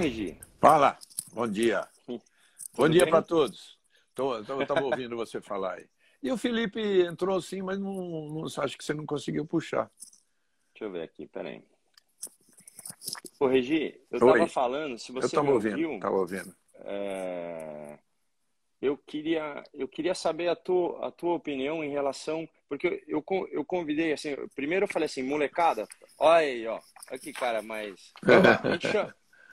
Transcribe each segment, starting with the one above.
Regi. Fala. Bom dia. Bom dia para todos. Eu estava ouvindo você falar aí. E o Felipe entrou sim, mas não, não, acho que você não conseguiu puxar. Deixa eu ver aqui, peraí. Ô, Regi, eu estava falando, se você eu ouvindo, ouviu... Estava ouvindo. É... Eu, queria, eu queria saber a tua, a tua opinião em relação... Porque eu, eu convidei, assim, primeiro eu falei assim, molecada, olha aí, ó, aqui, cara, mas... A gente,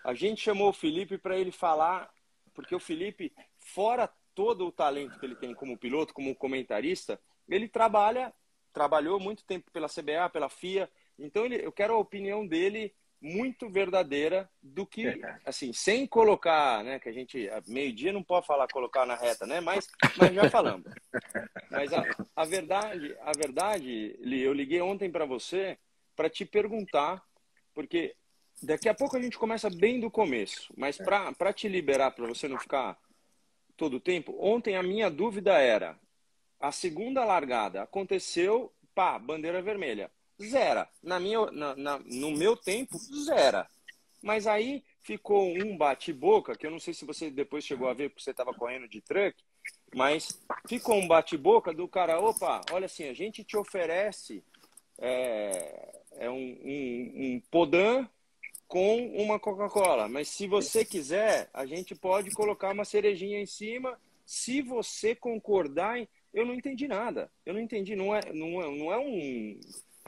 a gente chamou o Felipe para ele falar, porque o Felipe, fora todo o talento que ele tem como piloto, como comentarista, ele trabalha, trabalhou muito tempo pela CBA, pela FIA. Então ele, eu quero a opinião dele muito verdadeira do que, assim, sem colocar, né, que a gente, meio-dia não pode falar colocar na reta, né, mas, mas já falamos. Mas a, a verdade, a verdade, Li, eu liguei ontem para você para te perguntar, porque daqui a pouco a gente começa bem do começo, mas para te liberar, para você não ficar todo o tempo. Ontem a minha dúvida era: a segunda largada aconteceu, pá, bandeira vermelha. Zera. Na minha, na, na, no meu tempo, zera. Mas aí ficou um bate-boca, que eu não sei se você depois chegou a ver, porque você estava correndo de truck, mas ficou um bate-boca do cara: opa, olha assim, a gente te oferece é, é um, um, um podã com uma Coca-Cola. Mas se você quiser, a gente pode colocar uma cerejinha em cima. Se você concordar, eu não entendi nada. Eu não entendi. Não é, não é, não é um.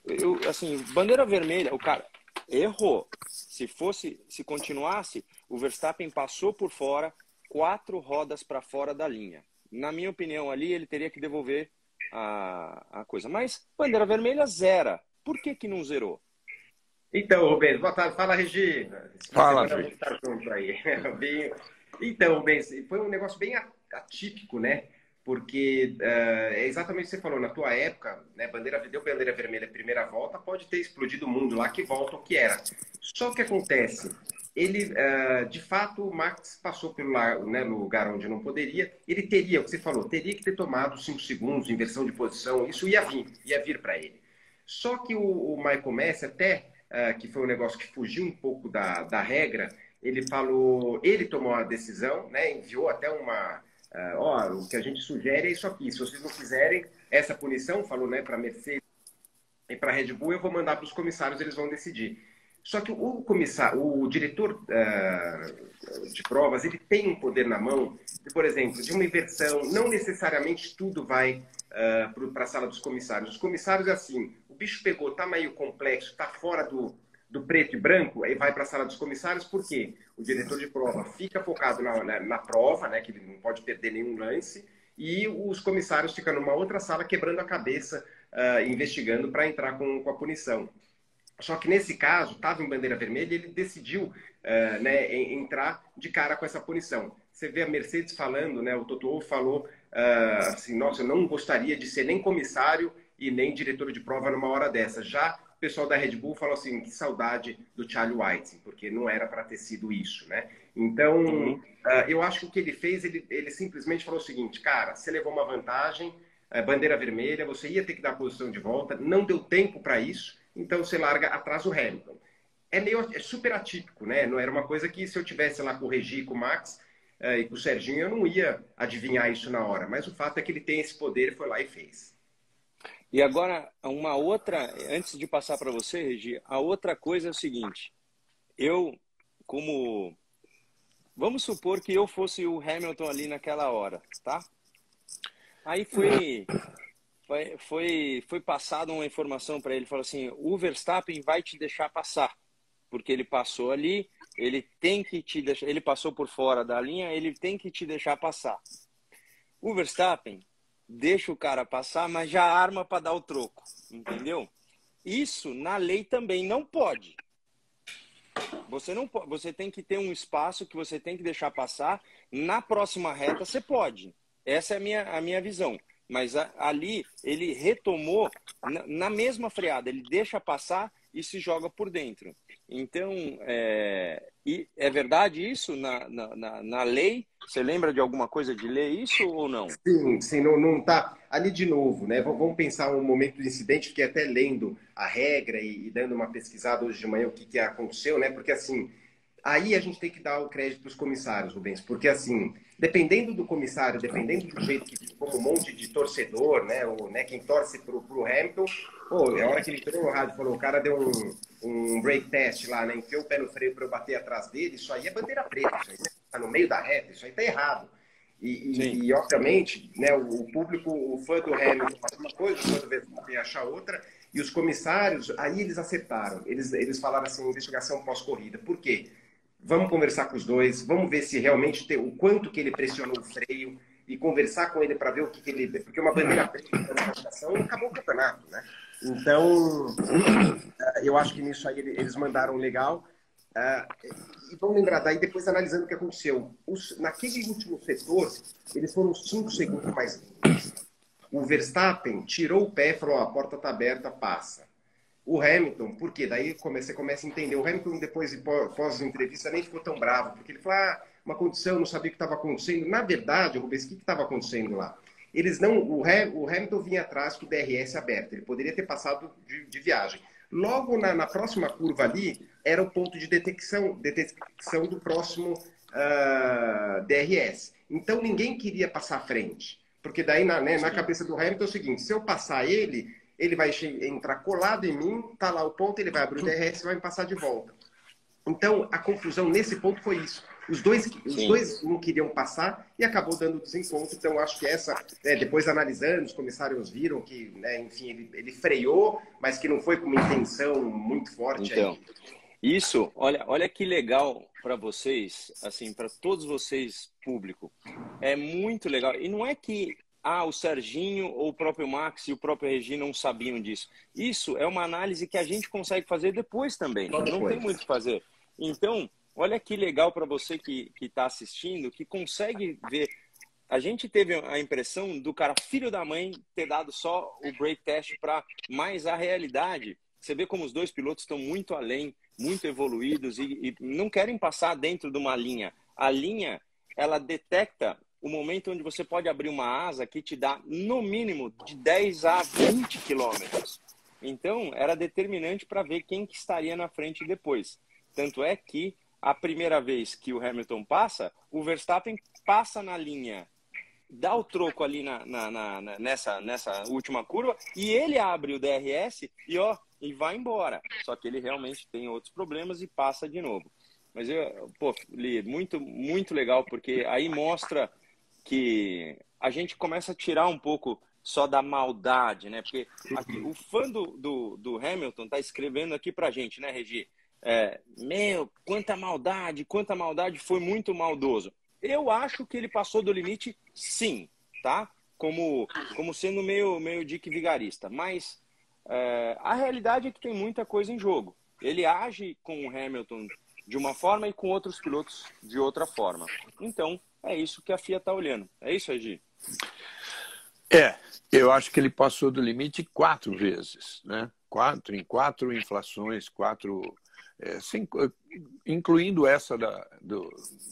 Eu, assim, bandeira vermelha, o cara errou. Se fosse, se continuasse, o Verstappen passou por fora, quatro rodas para fora da linha. Na minha opinião, ali ele teria que devolver a, a coisa. Mas bandeira vermelha zera. Por que, que não zerou? Então, Rubens, boa tarde. Fala, Regina. Fala, Regina. Então, Rubens, foi um negócio bem atípico, né? Porque uh, é exatamente o que você falou, na tua época, né, bandeira, deu bandeira vermelha primeira volta, pode ter explodido o mundo lá que volta o que era. Só que acontece, ele, uh, de fato, o Max passou pelo né, lugar onde não poderia, ele teria, o que você falou, teria que ter tomado cinco segundos, inversão de posição, isso ia vir, ia vir para ele. Só que o, o Michael Messi até uh, que foi um negócio que fugiu um pouco da, da regra, ele falou, ele tomou a decisão, né, enviou até uma, uh, ó, o que a gente sugere é isso aqui, se vocês não fizerem essa punição, falou, né, para Mercedes e para Red Bull, eu vou mandar para os comissários, eles vão decidir. Só que o comissário, o diretor uh, de provas, ele tem um poder na mão, de, por exemplo, de uma inversão. Não necessariamente tudo vai uh, para a sala dos comissários. Os comissários é assim: bicho pegou, tá meio complexo, tá fora do, do preto e branco, aí vai para a sala dos comissários, por quê? O diretor de prova fica focado na, na, na, prova, né, que ele não pode perder nenhum lance, e os comissários ficam numa outra sala quebrando a cabeça, uh, investigando para entrar com, com a punição. Só que nesse caso, estava em bandeira vermelha ele decidiu uh, né, entrar de cara com essa punição. Você vê a Mercedes falando, né, o Toto falou uh, assim, nossa, eu não gostaria de ser nem comissário e nem diretor de prova numa hora dessa. Já o pessoal da Red Bull falou assim, que saudade do Charlie White, porque não era para ter sido isso, né? Então, uhum. uh, eu acho que o que ele fez, ele, ele simplesmente falou o seguinte, cara, você levou uma vantagem, uh, bandeira vermelha, você ia ter que dar a posição de volta, não deu tempo para isso, então você larga atrás o Hamilton. É meio é super atípico, né? Não era uma coisa que se eu tivesse lá com o Regi, com o Max uh, e com o Serginho, eu não ia adivinhar isso na hora. Mas o fato é que ele tem esse poder, foi lá e fez. E agora, uma outra, antes de passar para você, Regi, a outra coisa é o seguinte: eu, como. Vamos supor que eu fosse o Hamilton ali naquela hora, tá? Aí foi. Foi, foi, foi passada uma informação para ele, falou assim, o Verstappen vai te deixar passar, porque ele passou ali, ele tem que te deixar, ele passou por fora da linha, ele tem que te deixar passar. O Verstappen deixa o cara passar, mas já arma para dar o troco, entendeu? Isso na lei também não pode. Você não pode, você tem que ter um espaço que você tem que deixar passar. Na próxima reta você pode. Essa é a minha, a minha visão. Mas a, ali ele retomou na, na, mesma freada, ele deixa passar e se joga por dentro. Então, é, é verdade isso na, na, na, lei? Você lembra de alguma coisa de lei isso ou não? Sim, sim, não, não tá. Ali de novo, né? Vamos pensar um momento do incidente, fiquei até lendo a regra e, e dando uma pesquisada hoje de manhã o que, que aconteceu, né? Porque assim, aí a gente tem que dar o crédito para os comissários, Rubens, porque assim, dependendo do comissário, dependendo do jeito que como um monte de torcedor, né, ou, né quem torce para o Hamilton, pô, é hora que ele entrou no rádio falou, o cara deu um, um break test lá, né, enfiou o pé no freio para eu bater atrás dele, isso aí é bandeira preta, isso aí tá no meio da reta, isso aí tá errado. E, e, e, obviamente, né, o, público, o fã do Hamilton faz uma coisa, o fã do Verstappen acha outra, e os comissários, aí eles acertaram. Eles, eles falaram assim, investigação pós-corrida. Por quê? Vamos conversar com os dois, vamos ver se realmente tem o quanto que ele pressionou o freio e conversar com ele para ver o que, que, ele. Porque uma bandeira preta na classificação acabou o campeonato, né? Então, eu acho que nisso aí eles mandaram legal. Uh, e vamos lembrar, daí depois analisando o que aconteceu. Os, naquele último setor, eles foram 5 segundos mais O Verstappen tirou o pé e falou: oh, a porta está aberta, passa. O Hamilton, por quê? Daí você começa a entender. O Hamilton, depois, pós-entrevista, nem ficou tão bravo, porque ele falou: ah, uma condição, não sabia o que estava acontecendo. Na verdade, Rubens, o que estava acontecendo lá? Eles não, o, Hamilton vinha atrás com o DRS aberto, ele poderia ter passado de, de viagem. Logo na, na, próxima curva ali, era o ponto de detecção, detecção do próximo uh, ah, DRS. Então ninguém queria passar à frente. Porque daí na, né, na cabeça do Hamilton é o seguinte: se eu passar ele, ele vai entrar colado em mim, tá lá o ponto, ele vai abrir o DRS e vai me passar de volta. Então, a confusão nesse ponto foi isso. Os dois, os dois não queriam passar e acabou dando desencontro. Então, acho que essa, né, depois analisando, os comissários viram que, né, enfim, ele, ele, freou, mas que não foi com uma intenção muito forte. Então, aí. isso, olha, olha que legal para vocês, assim, para todos vocês, público. É muito legal. E não é que ah, o Serginho ou o próprio Max e o próprio Regi não sabiam disso. Isso é uma análise que a gente consegue fazer depois também. Não tem muito o que fazer. Então, Olha que legal para você que está assistindo, que consegue ver. A gente teve a impressão do cara, filho da mãe, ter dado só o break test para mais a realidade. Você vê como os dois pilotos estão muito além, muito evoluídos e, e não querem passar dentro de uma linha. A linha, ela detecta o momento onde você pode abrir uma asa que te dá, no mínimo, de 10 a 20 quilômetros. Então, era determinante para ver quem que estaria na frente depois. Tanto é que a primeira vez que o Hamilton passa, o Verstappen passa na linha, dá o troco ali na, na, na, nessa, nessa última curva e ele abre o DRS e ó e vai embora. Só que ele realmente tem outros problemas e passa de novo. Mas eu, pô, Li, muito, muito legal, porque aí mostra que a gente começa a tirar um pouco só da maldade, né? Porque aqui, o fã do, do, do Hamilton tá escrevendo aqui pra gente, né, Regi? É, meu, quanta maldade, quanta maldade, foi muito maldoso. Eu acho que ele passou do limite, sim, tá? Como, como sendo meio, meio dick vigarista. Mas é, a realidade é que tem muita coisa em jogo. Ele age com o Hamilton de uma forma e com outros pilotos de outra forma. Então, é isso que a FIA está olhando. É isso, Egi? É, eu acho que ele passou do limite quatro vezes, né? Quatro, em quatro inflações, quatro é, sem, incluindo essa da, do,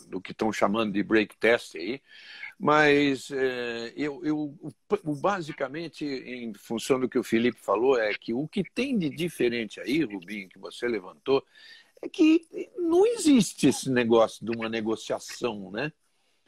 do que estão chamando de break test aí, mas é, eu, eu, basicamente, em função do que o Felipe falou, é que o que tem de diferente aí, Rubinho, que você levantou, é que não existe esse negócio de uma negociação, né?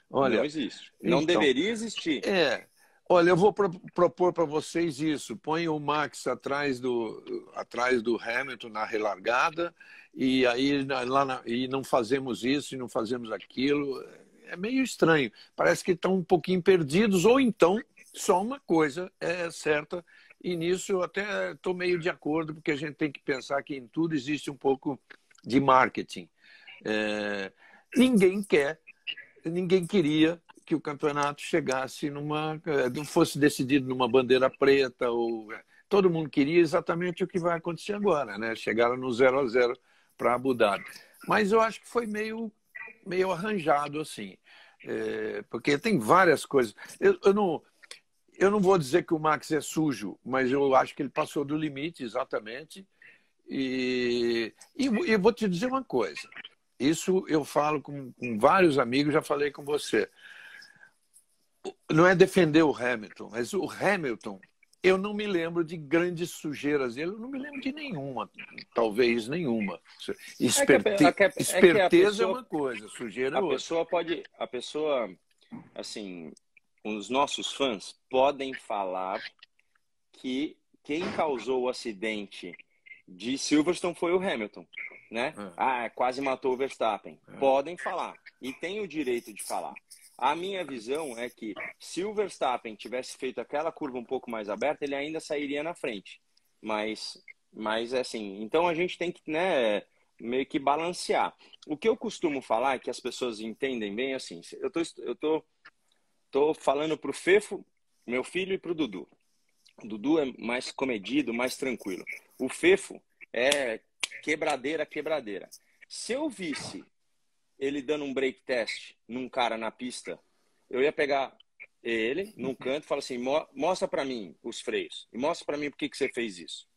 Olha, não existe. Não então, deveria existir. É, Olha, eu vou pro, propor para vocês isso. Põe o Max atrás do, atrás do Hamilton na relargada e aí lá na, e não fazemos isso e não fazemos aquilo. É meio estranho. Parece que estão um pouquinho perdidos ou então só uma coisa é certa e nisso eu até estou meio de acordo porque a gente tem que pensar que em tudo existe um pouco de marketing. É, ninguém quer, ninguém queria que o campeonato chegasse numa. Eh, fosse decidido numa bandeira preta. ou Todo mundo queria exatamente o que vai acontecer agora, né? Chegaram no 0 a 0 para Abu Dhabi. Mas eu acho que foi meio, meio arranjado assim. É, porque tem várias coisas. Eu, eu, não, eu não vou dizer que o Max é sujo, mas eu acho que ele passou do limite, exatamente. E, e, e vou te dizer uma coisa: isso eu falo com, com vários amigos, já falei com você não é defender o Hamilton, mas o Hamilton eu não me lembro de grandes sujeiras dele, eu não me lembro de nenhuma, talvez nenhuma. Esperte... É que a, a, a, Esperteza é, pessoa, é, uma coisa, sujeira é outra. A pessoa pode, a pessoa, assim, os nossos fãs podem falar que quem causou o acidente de Silverstone foi o Hamilton, né? É. Ah, quase matou o Verstappen. É. Podem falar e tem o direito de falar. A minha visão é que se o Verstappen tivesse feito aquela curva um pouco mais aberta, ele ainda sairia na frente. Mas, mas assim, então a gente tem que, né, meio que balancear. O que eu costumo falar, é que as pessoas entendem bem, assim, eu tô, eu tô, tô falando pro Fefo, meu filho, e pro Dudu. O Dudu é mais comedido, mais tranquilo. O Fefo é quebradeira, quebradeira. Se eu visse ele dando um break test num cara na pista, eu ia pegar ele num canto e falar assim: mostra para mim os freios e mostra para mim por que, que você fez isso.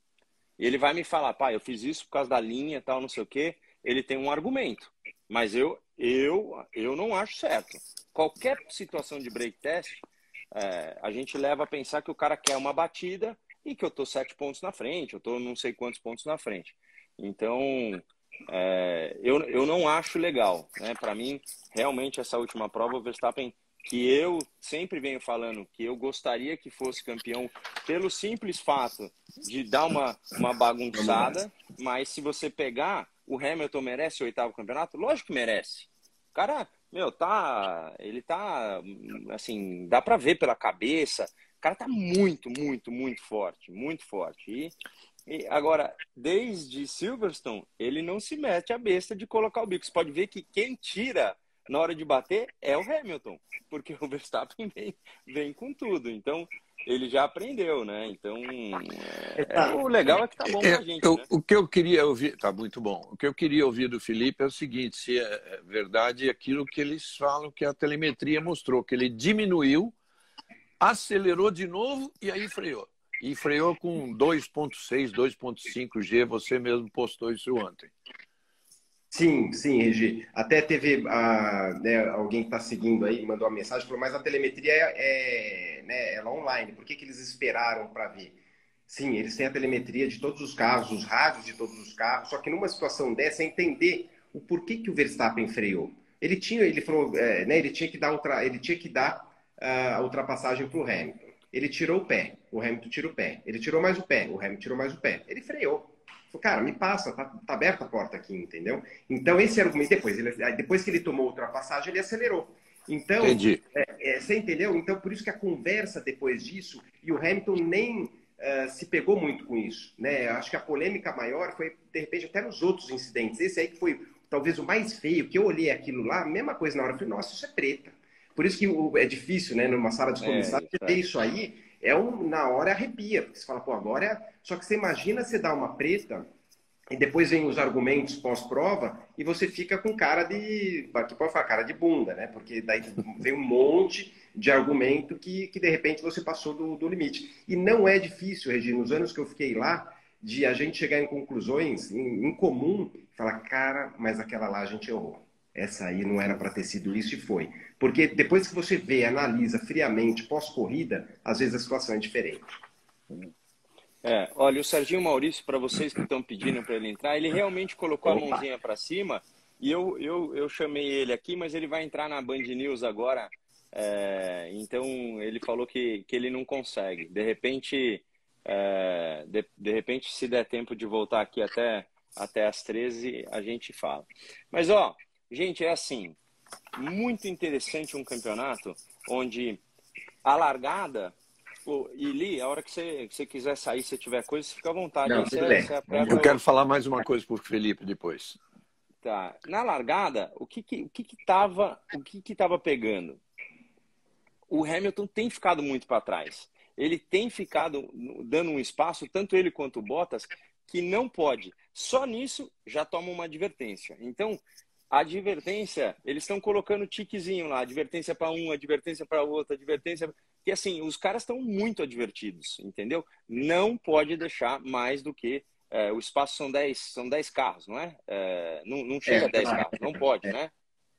E ele vai me falar: pai, eu fiz isso por causa da linha, tal, não sei o quê. Ele tem um argumento, mas eu eu eu não acho certo. Qualquer situação de break test, é, a gente leva a pensar que o cara quer uma batida e que eu tô sete pontos na frente, eu tô não sei quantos pontos na frente. Então, é, eu, eu não acho legal. Né? Para mim, realmente, essa última prova, o Verstappen, que eu sempre venho falando que eu gostaria que fosse campeão pelo simples fato de dar uma, uma bagunçada, mas se você pegar, o Hamilton merece o oitavo campeonato? Lógico que merece. Cara, meu, tá. Ele tá. Assim, dá pra ver pela cabeça. O cara tá muito, muito, muito forte. Muito forte. E e agora, desde Silverstone, ele não se mete a besta de colocar o bico. Você pode ver que quem tira na hora de bater é o Hamilton, porque o Verstappen vem, vem com tudo. Então, ele já aprendeu, né? Então, é, é, o legal é que tá bom pra gente. Eu, né? O que eu queria ouvir, tá muito bom. O que eu queria ouvir do Felipe é o seguinte: se é, é verdade aquilo que eles falam que a telemetria mostrou, que ele diminuiu, acelerou de novo e aí freou e freou com 2.6, 2.5 G. Você mesmo postou isso ontem. Sim, sim, Regi. Até teve a, né, alguém que está seguindo aí, mandou uma mensagem, falou, mas a telemetria é, é né, ela é online, por que, que eles esperaram para ver? Sim, eles têm a telemetria de todos os carros, os rádios de todos os carros, só que numa situação dessa é entender o porquê que o Verstappen freou. Ele tinha, ele falou, é, né, ele tinha que dar, um ele tinha que dar uh, a ultrapassagem para o Hamilton. Ele tirou o pé, o Hamilton tira o pé. Ele tirou mais o pé, o Hamilton tirou mais o pé. Ele freou. Falou, cara, me passa, tá, tá aberta a porta aqui, entendeu? Então, esse argumento, depois, ele, depois que ele tomou a ultrapassagem, ele acelerou. Então, é, é, você entendeu? Então, por isso que a conversa depois disso, e o Hamilton nem uh, se pegou muito com isso. Né? Acho que a polêmica maior foi, de repente, até nos outros incidentes. Esse aí que foi talvez o mais feio, que eu olhei aquilo lá, mesma coisa na hora, eu falei, nossa, isso é preta. Por isso que é difícil, né, numa sala de é, comissário, é, ter isso aí, é um, na hora arrepia, porque você fala, pô, agora é... Só que você imagina você dar uma preta e depois vem os argumentos pós-prova e você fica com cara de. Aqui pode falar, cara de bunda, né? Porque daí vem um monte de argumento que, que de repente você passou do, do limite. E não é difícil, Regina, nos anos que eu fiquei lá, de a gente chegar em conclusões em, em comum, falar, cara, mas aquela lá a gente errou essa aí não era para ter sido isso e foi. Porque depois que você vê, analisa friamente, pós-corrida, às vezes a situação é diferente. É, olha, o Serginho Maurício, para vocês que estão pedindo para ele entrar, ele realmente colocou Opa. a mãozinha para cima e eu, eu, eu chamei ele aqui, mas ele vai entrar na Band News agora. É, então ele falou que, que ele não consegue. De repente, é, de, de repente, se der tempo de voltar aqui até, até as 13, a gente fala. Mas ó, Gente, é assim, muito interessante um campeonato onde a largada. Pô, e Li, a hora que você, que você quiser sair, se tiver coisa, você fica à vontade. Não, você, você Eu quero falar mais uma coisa para o Felipe depois. Tá. Na largada, o que que, o que, que tava, o que que tava pegando? O Hamilton tem ficado muito para trás. Ele tem ficado dando um espaço, tanto ele quanto o Bottas, que não pode. Só nisso já toma uma advertência. Então, advertência, eles estão colocando tiquezinho lá, advertência para um, advertência para outro, advertência. Que assim, os caras estão muito advertidos, entendeu? Não pode deixar mais do que. É, o espaço são 10 são dez carros, não é? é não, não chega é, a 10 carros, não pode, é, né?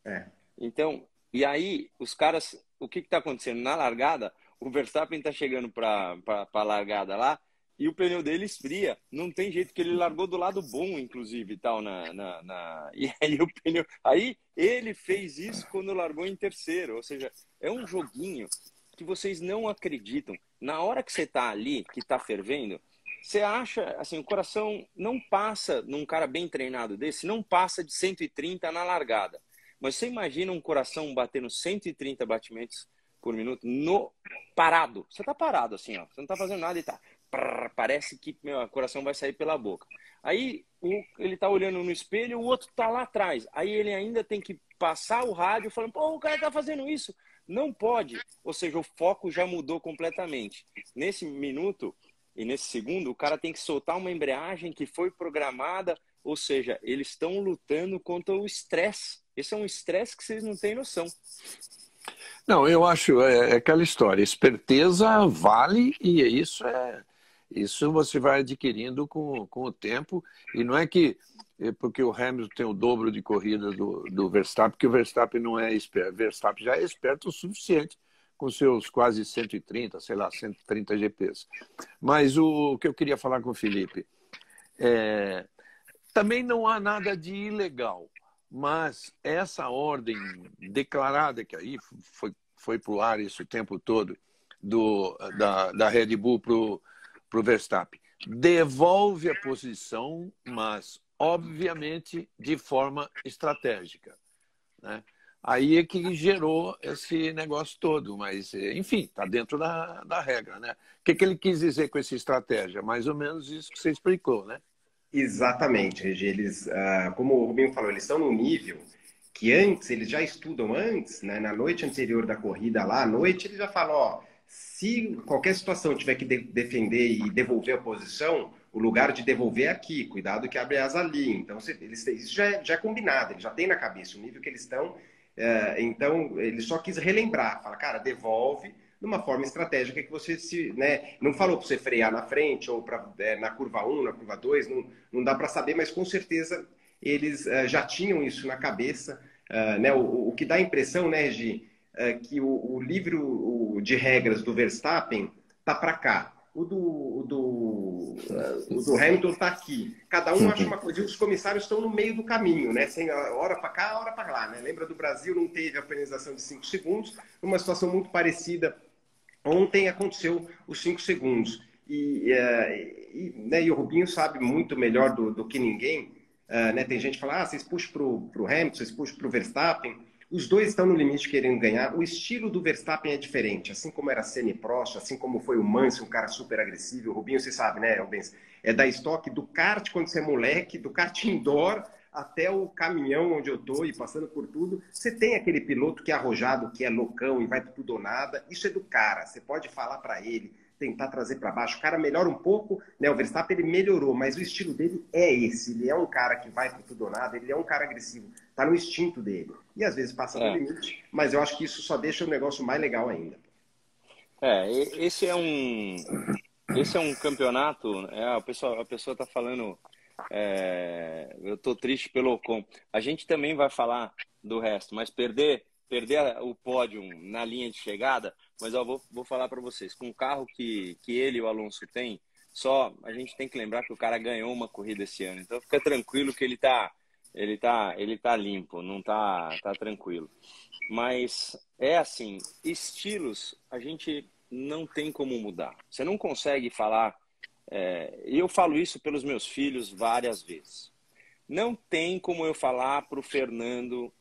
É. Então, e aí, os caras, o que está acontecendo? Na largada, o Verstappen tá chegando para a largada lá e o pneu dele esfria. Não tem jeito que ele largou do lado bom, inclusive, tal na, na, na... e aí o pneu, aí ele fez isso quando largou em terceiro, ou seja, é um joguinho que vocês não acreditam. Na hora que você tá ali, que tá fervendo, você acha, assim, o coração não passa num cara bem treinado desse, não passa de 130 na largada. Mas você imagina um coração batendo 130 batimentos por minuto no parado. Você tá parado assim, ó. Você não tá fazendo nada e tá. Parece que meu coração vai sair pela boca. Aí ele tá olhando no espelho, o outro tá lá atrás. Aí ele ainda tem que passar o rádio falando: "Pô, o cara tá fazendo isso". Não pode. Ou seja, o foco já mudou completamente. Nesse minuto e nesse segundo, o cara tem que soltar uma embreagem que foi programada, ou seja, eles estão lutando contra o estresse esse é um estresse que vocês não têm noção. Não, eu acho é, é aquela história. Esperteza vale e isso é isso você vai adquirindo com, com o tempo e não é que é porque o Hamilton tem o dobro de corrida do, do Verstappen, que o Verstappen não é esperto. Verstappen já é esperto o suficiente com seus quase 130, sei lá, 130 GPs. Mas o, o que eu queria falar com o Felipe é, também não há nada de ilegal. Mas essa ordem declarada, que aí foi, foi para o ar isso o tempo todo, do, da, da Red Bull para o Verstappen, devolve a posição, mas obviamente de forma estratégica. Né? Aí é que gerou esse negócio todo, mas enfim, está dentro da, da regra. Né? O que, que ele quis dizer com essa estratégia? Mais ou menos isso que você explicou, né? Exatamente, Regi. Eles, uh, como o Rubinho falou, eles estão num nível que antes, eles já estudam antes, né? na noite anterior da corrida lá, à noite, eles já falam, ó, se qualquer situação tiver que de defender e devolver a posição, o lugar de devolver é aqui, cuidado que abre asa ali. Então, eles, isso já é, já é combinado, eles já têm na cabeça o nível que eles estão. Uh, então, ele só quis relembrar, fala, cara, devolve, de uma forma estratégica que você se, né, não falou para você frear na frente ou para é, na curva 1, na curva 2, não, não dá para saber, mas com certeza eles uh, já tinham isso na cabeça, uh, né, o, o, que dá a impressão, né, Gi, uh, que o, o livro o, de regras do Verstappen tá para cá, o do, o do, o do Hamilton está aqui. Cada um acha uma coisa. Os comissários estão no meio do caminho, né? Sem hora para cá, hora para lá. Né? Lembra do Brasil, não teve a penalização de 5 segundos, uma situação muito parecida Ontem aconteceu os cinco segundos. E, uh, e, né, e, o Rubinho sabe muito melhor do, do que ninguém. Né? Tem gente que fala, ah, vocês puxam para o Hamilton, vocês puxam para o Verstappen. Os dois estão no limite querendo ganhar. O estilo do Verstappen é diferente. Assim como era Senna Prost, assim como foi o Mansell, um cara super agressivo. O Rubinho, você sabe, né, Rubens? É da estoque do kart quando você é moleque, do kart indoor até o caminhão onde eu tô e passando por tudo, você tem aquele piloto que é arrojado, que é loucão e vai para tudo ou nada. Isso é do cara. Você pode falar para ele, tentar trazer para baixo. O cara melhora um pouco, né? O Verstappen ele melhorou, mas o estilo dele é esse. Ele é um cara que vai para tudo ou nada, ele é um cara agressivo. Tá no instinto dele. E às vezes passa do é. limite, mas eu acho que isso só deixa o negócio mais legal ainda. É, esse é um esse é um campeonato, é, a pessoa a pessoa tá falando é, eu estou triste pelo Ocon. A gente também vai falar do resto, mas perder perder o pódio na linha de chegada, mas eu vou, vou falar para vocês, com o carro que, que ele e o Alonso têm, só a gente tem que lembrar que o cara ganhou uma corrida esse ano. Então fica tranquilo que ele tá ele tá ele tá limpo, não tá tá tranquilo. Mas é assim, estilos a gente não tem como mudar. Você não consegue falar é, eu falo isso pelos meus filhos várias vezes. Não tem como eu falar para o Fernando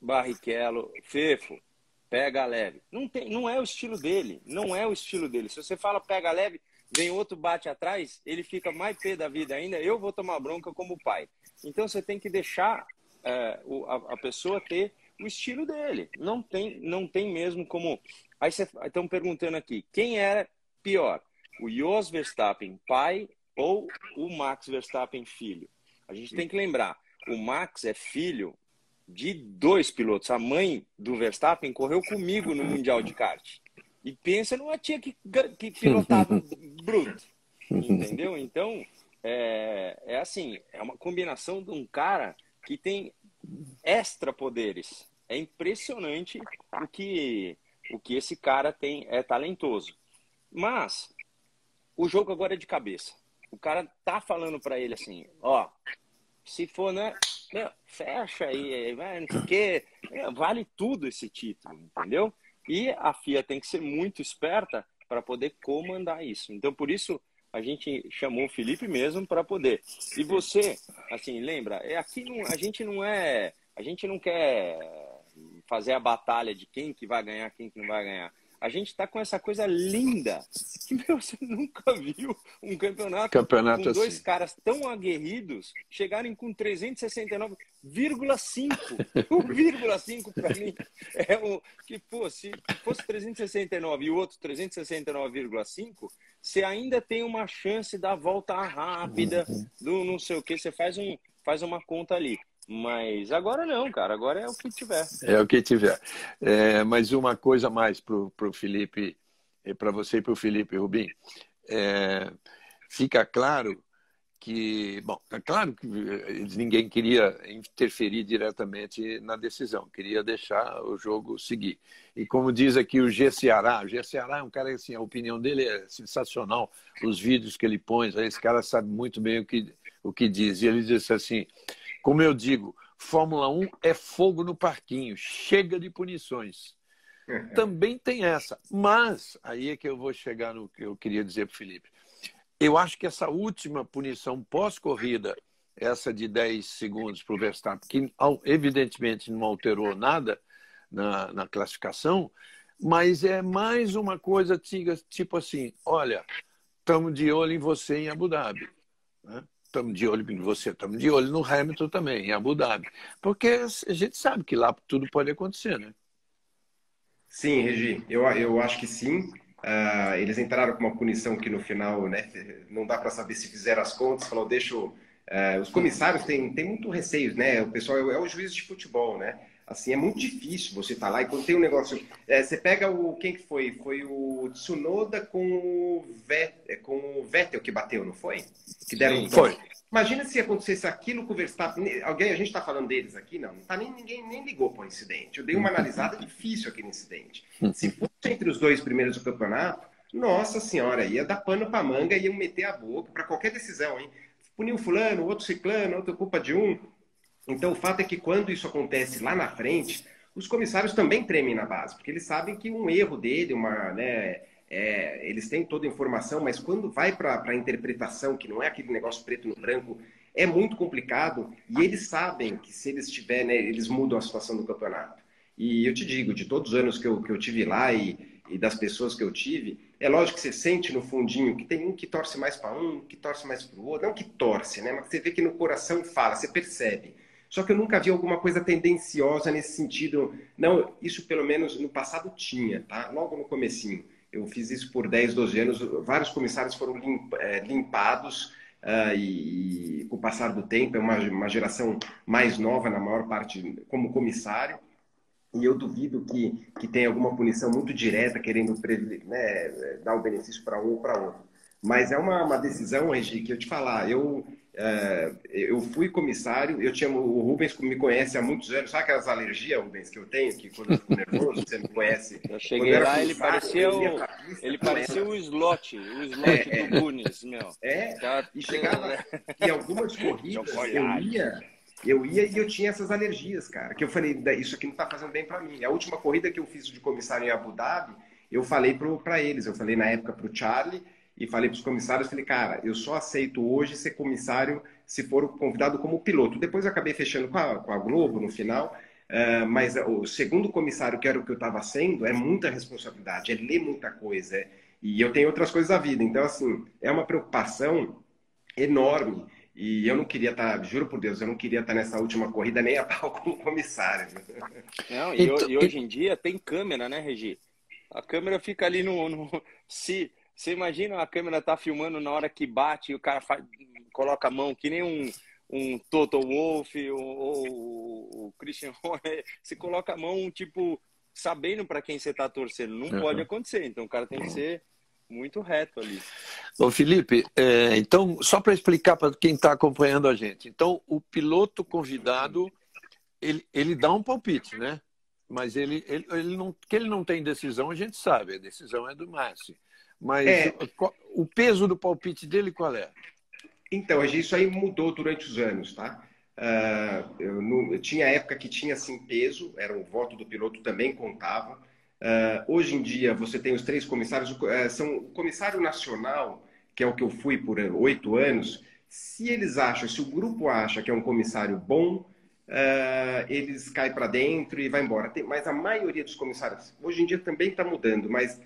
Barrichello, Fefo, pega leve. Não, tem, não é o estilo dele. Não é o estilo dele. Se você fala pega leve, vem outro bate atrás, ele fica mais pé da vida ainda. Eu vou tomar bronca como pai. Então você tem que deixar é, a, a, pessoa ter o estilo dele. Não tem, não tem mesmo como. Aí vocês estão perguntando aqui, quem era pior? o Jos Verstappen pai ou o Max Verstappen filho. A gente tem que lembrar, o Max é filho de dois pilotos. A mãe do Verstappen correu comigo no Mundial de Kart. E pensa numa tia que, que pilotava bruto. Entendeu? Então, é, é assim, é uma combinação de um cara que tem extra poderes. É impressionante o que o que esse cara tem é talentoso. Mas o jogo agora é de cabeça. O cara tá falando para ele assim, ó, se for, né, meu, fecha aí, não sei o quê, vale tudo esse título, entendeu? E a FIA tem que ser muito esperta para poder comandar isso. Então, por isso, a gente chamou o Felipe mesmo para poder. E você, assim, lembra? É aqui não, a gente não é, a gente não quer fazer a batalha de quem que vai ganhar, quem que não vai ganhar. A gente está com essa coisa linda que meu, você nunca viu um campeonato, campeonato com dois assim. caras tão aguerridos chegarem com 369,5. O vírgula 5 para mim é o que, pô, se fosse 369 e o outro 369,5, você ainda tem uma chance da volta rápida, Uhum. do não sei o que, você faz, um, faz uma conta ali. Mas agora não, cara, agora é o que tiver. É o que tiver. É, mas uma coisa mais para o Felipe, para você e para o Felipe Rubim. É, fica claro que, bom, é claro que ninguém queria interferir diretamente na decisão, queria deixar o jogo seguir. E como diz aqui o G. Ceará, o G. Ceará é um cara assim, a opinião dele é sensacional, os vídeos que ele põe, esse cara sabe muito bem o que, o que diz. E ele disse assim, como eu digo, Fórmula 1 é fogo no parquinho, chega de punições. Também tem essa. Mas, aí é que eu vou chegar no que eu queria dizer para o Felipe. Eu acho que essa última punição pós-corrida, essa de 10 segundos para o Verstappen, que evidentemente não alterou nada na, na, classificação, mas é mais uma coisa tipo assim: olha, estamos de olho em você em Abu Dhabi. Né? Estamos de olho em você, estamos de olho no Hamilton também, em Abu Dhabi. Porque a gente sabe que lá tudo pode acontecer, né? Sim, Regi, eu, eu acho que sim. Uh, eles entraram com uma punição que no final, né, não dá para saber se fizeram as contas, falou, deixa. Uh, os comissários têm, têm muito receio, né? O pessoal é, é o juiz de futebol, né? Assim, é muito difícil você estar tá lá e quando tem um negócio. É, você pega o. Quem que foi? Foi o Tsunoda com o, Vettel, com o Vettel que bateu, não foi? Que deram Sim, um foi. Imagina se acontecesse aquilo com o Verstappen. Alguém, a gente está falando deles aqui, não. não tá nem, ninguém nem ligou para o incidente. Eu dei uma analisada difícil aquele incidente. Se fosse entre os dois primeiros do campeonato, nossa senhora, ia dar pano para manga, ia meter a boca para qualquer decisão, hein? Puniu fulano, outro ciclano, outra culpa de um. Então, o fato é que quando isso acontece lá na frente, os comissários também tremem na base, porque eles sabem que um erro dele, uma, né, é, eles têm toda a informação, mas quando vai para a interpretação, que não é aquele negócio preto no branco, é muito complicado e eles sabem que se eles tiver, né, eles mudam a situação do campeonato. E eu te digo, de todos os anos que eu, que eu tive lá e, e das pessoas que eu tive, é lógico que você sente no fundinho que tem um que torce mais para um, que torce mais para o outro, não que torce, né, mas você vê que no coração fala, você percebe. Só que eu nunca vi alguma coisa tendenciosa nesse sentido. Não, isso pelo menos no passado tinha, tá? Logo no comecinho. Eu fiz isso por 10, 12 anos. Vários comissários foram limp, é, limpados uh, e, e, com o passar do tempo, é uma, uma geração mais nova, na maior parte, como comissário. E eu duvido que, que tenha alguma punição muito direta, querendo né, dar o um benefício para um ou para outro. Mas é uma, uma decisão, Regi, que eu te falar, eu, uh, eu fui comissário, eu tinha, o Rubens me conhece há muitos anos, sabe aquelas alergias, Rubens, que eu tenho, que quando eu fico nervoso, você me conhece. Eu cheguei lá, ele parecia o, ele parecia o slot, o slot é, do Nunes, meu. É, e chegava, em algumas corridas, eu ia, eu ia e eu tinha essas alergias, cara, que eu falei, isso aqui não tá fazendo bem para mim. A última corrida que eu fiz de comissário em Abu Dhabi, eu falei para eles, eu falei na época para o Charlie, e falei para os comissários, falei, cara, eu só aceito hoje ser comissário se for convidado como piloto. Depois eu acabei fechando com a, com a Globo no final, uh, mas o segundo comissário, que era o que eu estava sendo, é muita responsabilidade, é ler muita coisa, é, e eu tenho outras coisas da vida. Então, assim, é uma preocupação enorme. E eu não queria estar, juro por Deus, eu não queria estar nessa última corrida nem a pau como comissário. Não, e, então, e hoje em dia tem câmera, né, Regi? A câmera fica ali no. no se você imagina a câmera tá filmando na hora que bate e o cara faz, coloca a mão, que nem um, um Toto Wolff ou, o Christian Horner. Você coloca a mão, tipo, sabendo para quem você tá torcendo. Não uhum. pode acontecer. Então o cara tem que ser muito reto ali. Ô Felipe, é, então, só para explicar para quem está acompanhando a gente. Então, o piloto convidado, ele, ele dá um palpite, né? Mas ele, ele, ele não, que ele não tem decisão, a gente sabe, a decisão é do Massi. Mas É. o peso do palpite dele qual é? Então, isso aí mudou durante os anos, tá? Ah, eu, não- eu tinha época que tinha assim peso, era o voto do piloto também contava. Ah, hoje em dia você tem os três comissários, eh, são o comissário nacional, que é o que eu fui por oito anos. Se eles acham, se o grupo acha que é um comissário bom, ah, eles caem para dentro e vai embora. Tem- mas a maioria dos comissários, hoje em dia também está mudando, mas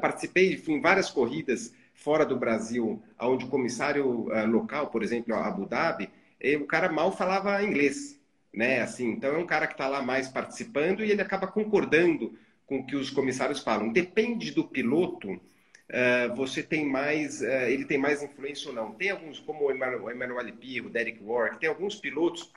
participei fui em várias corridas fora do Brasil, onde o comissário ah, local, por exemplo, Abu Dhabi, eh, o cara mal falava inglês, né? Assim, então é um cara que está lá mais participando e ele acaba concordando com o que os comissários falam. Depende do piloto, eh, você tem mais, eh, ele tem mais influência ou não. Tem alguns, como o Emmanuel Pirro, o Derek Wark, tem alguns pilotos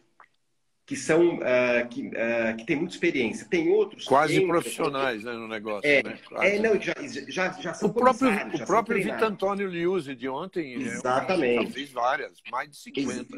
que são ah, que, ah, que têm muita experiência. Tem outros que Quase entram- profissionais né, no negócio. É, né? É, não, já, já, já são O próprio, comissários, o já próprio Vitor. Antônio Liuzzi de ontem, é Exatamente. já fez várias, mais de 50.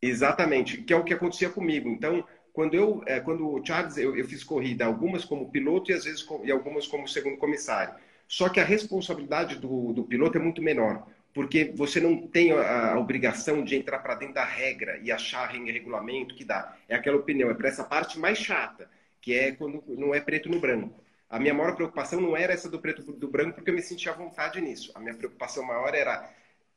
Exatamente, que é o que acontecia comigo. Então, quando eu, é, quando o Charles, eu, eu fiz corrida, algumas como piloto e às vezes e algumas como segundo comissário. Só que a responsabilidade do, do piloto é muito menor, porque você não tem a, obrigação de entrar para dentro da regra e achar em regulamento que dá. É aquela opinião, é para essa parte mais chata, que é quando não é preto no branco. A minha maior preocupação não era essa do preto do branco, porque eu me sentia à vontade nisso. A minha preocupação maior era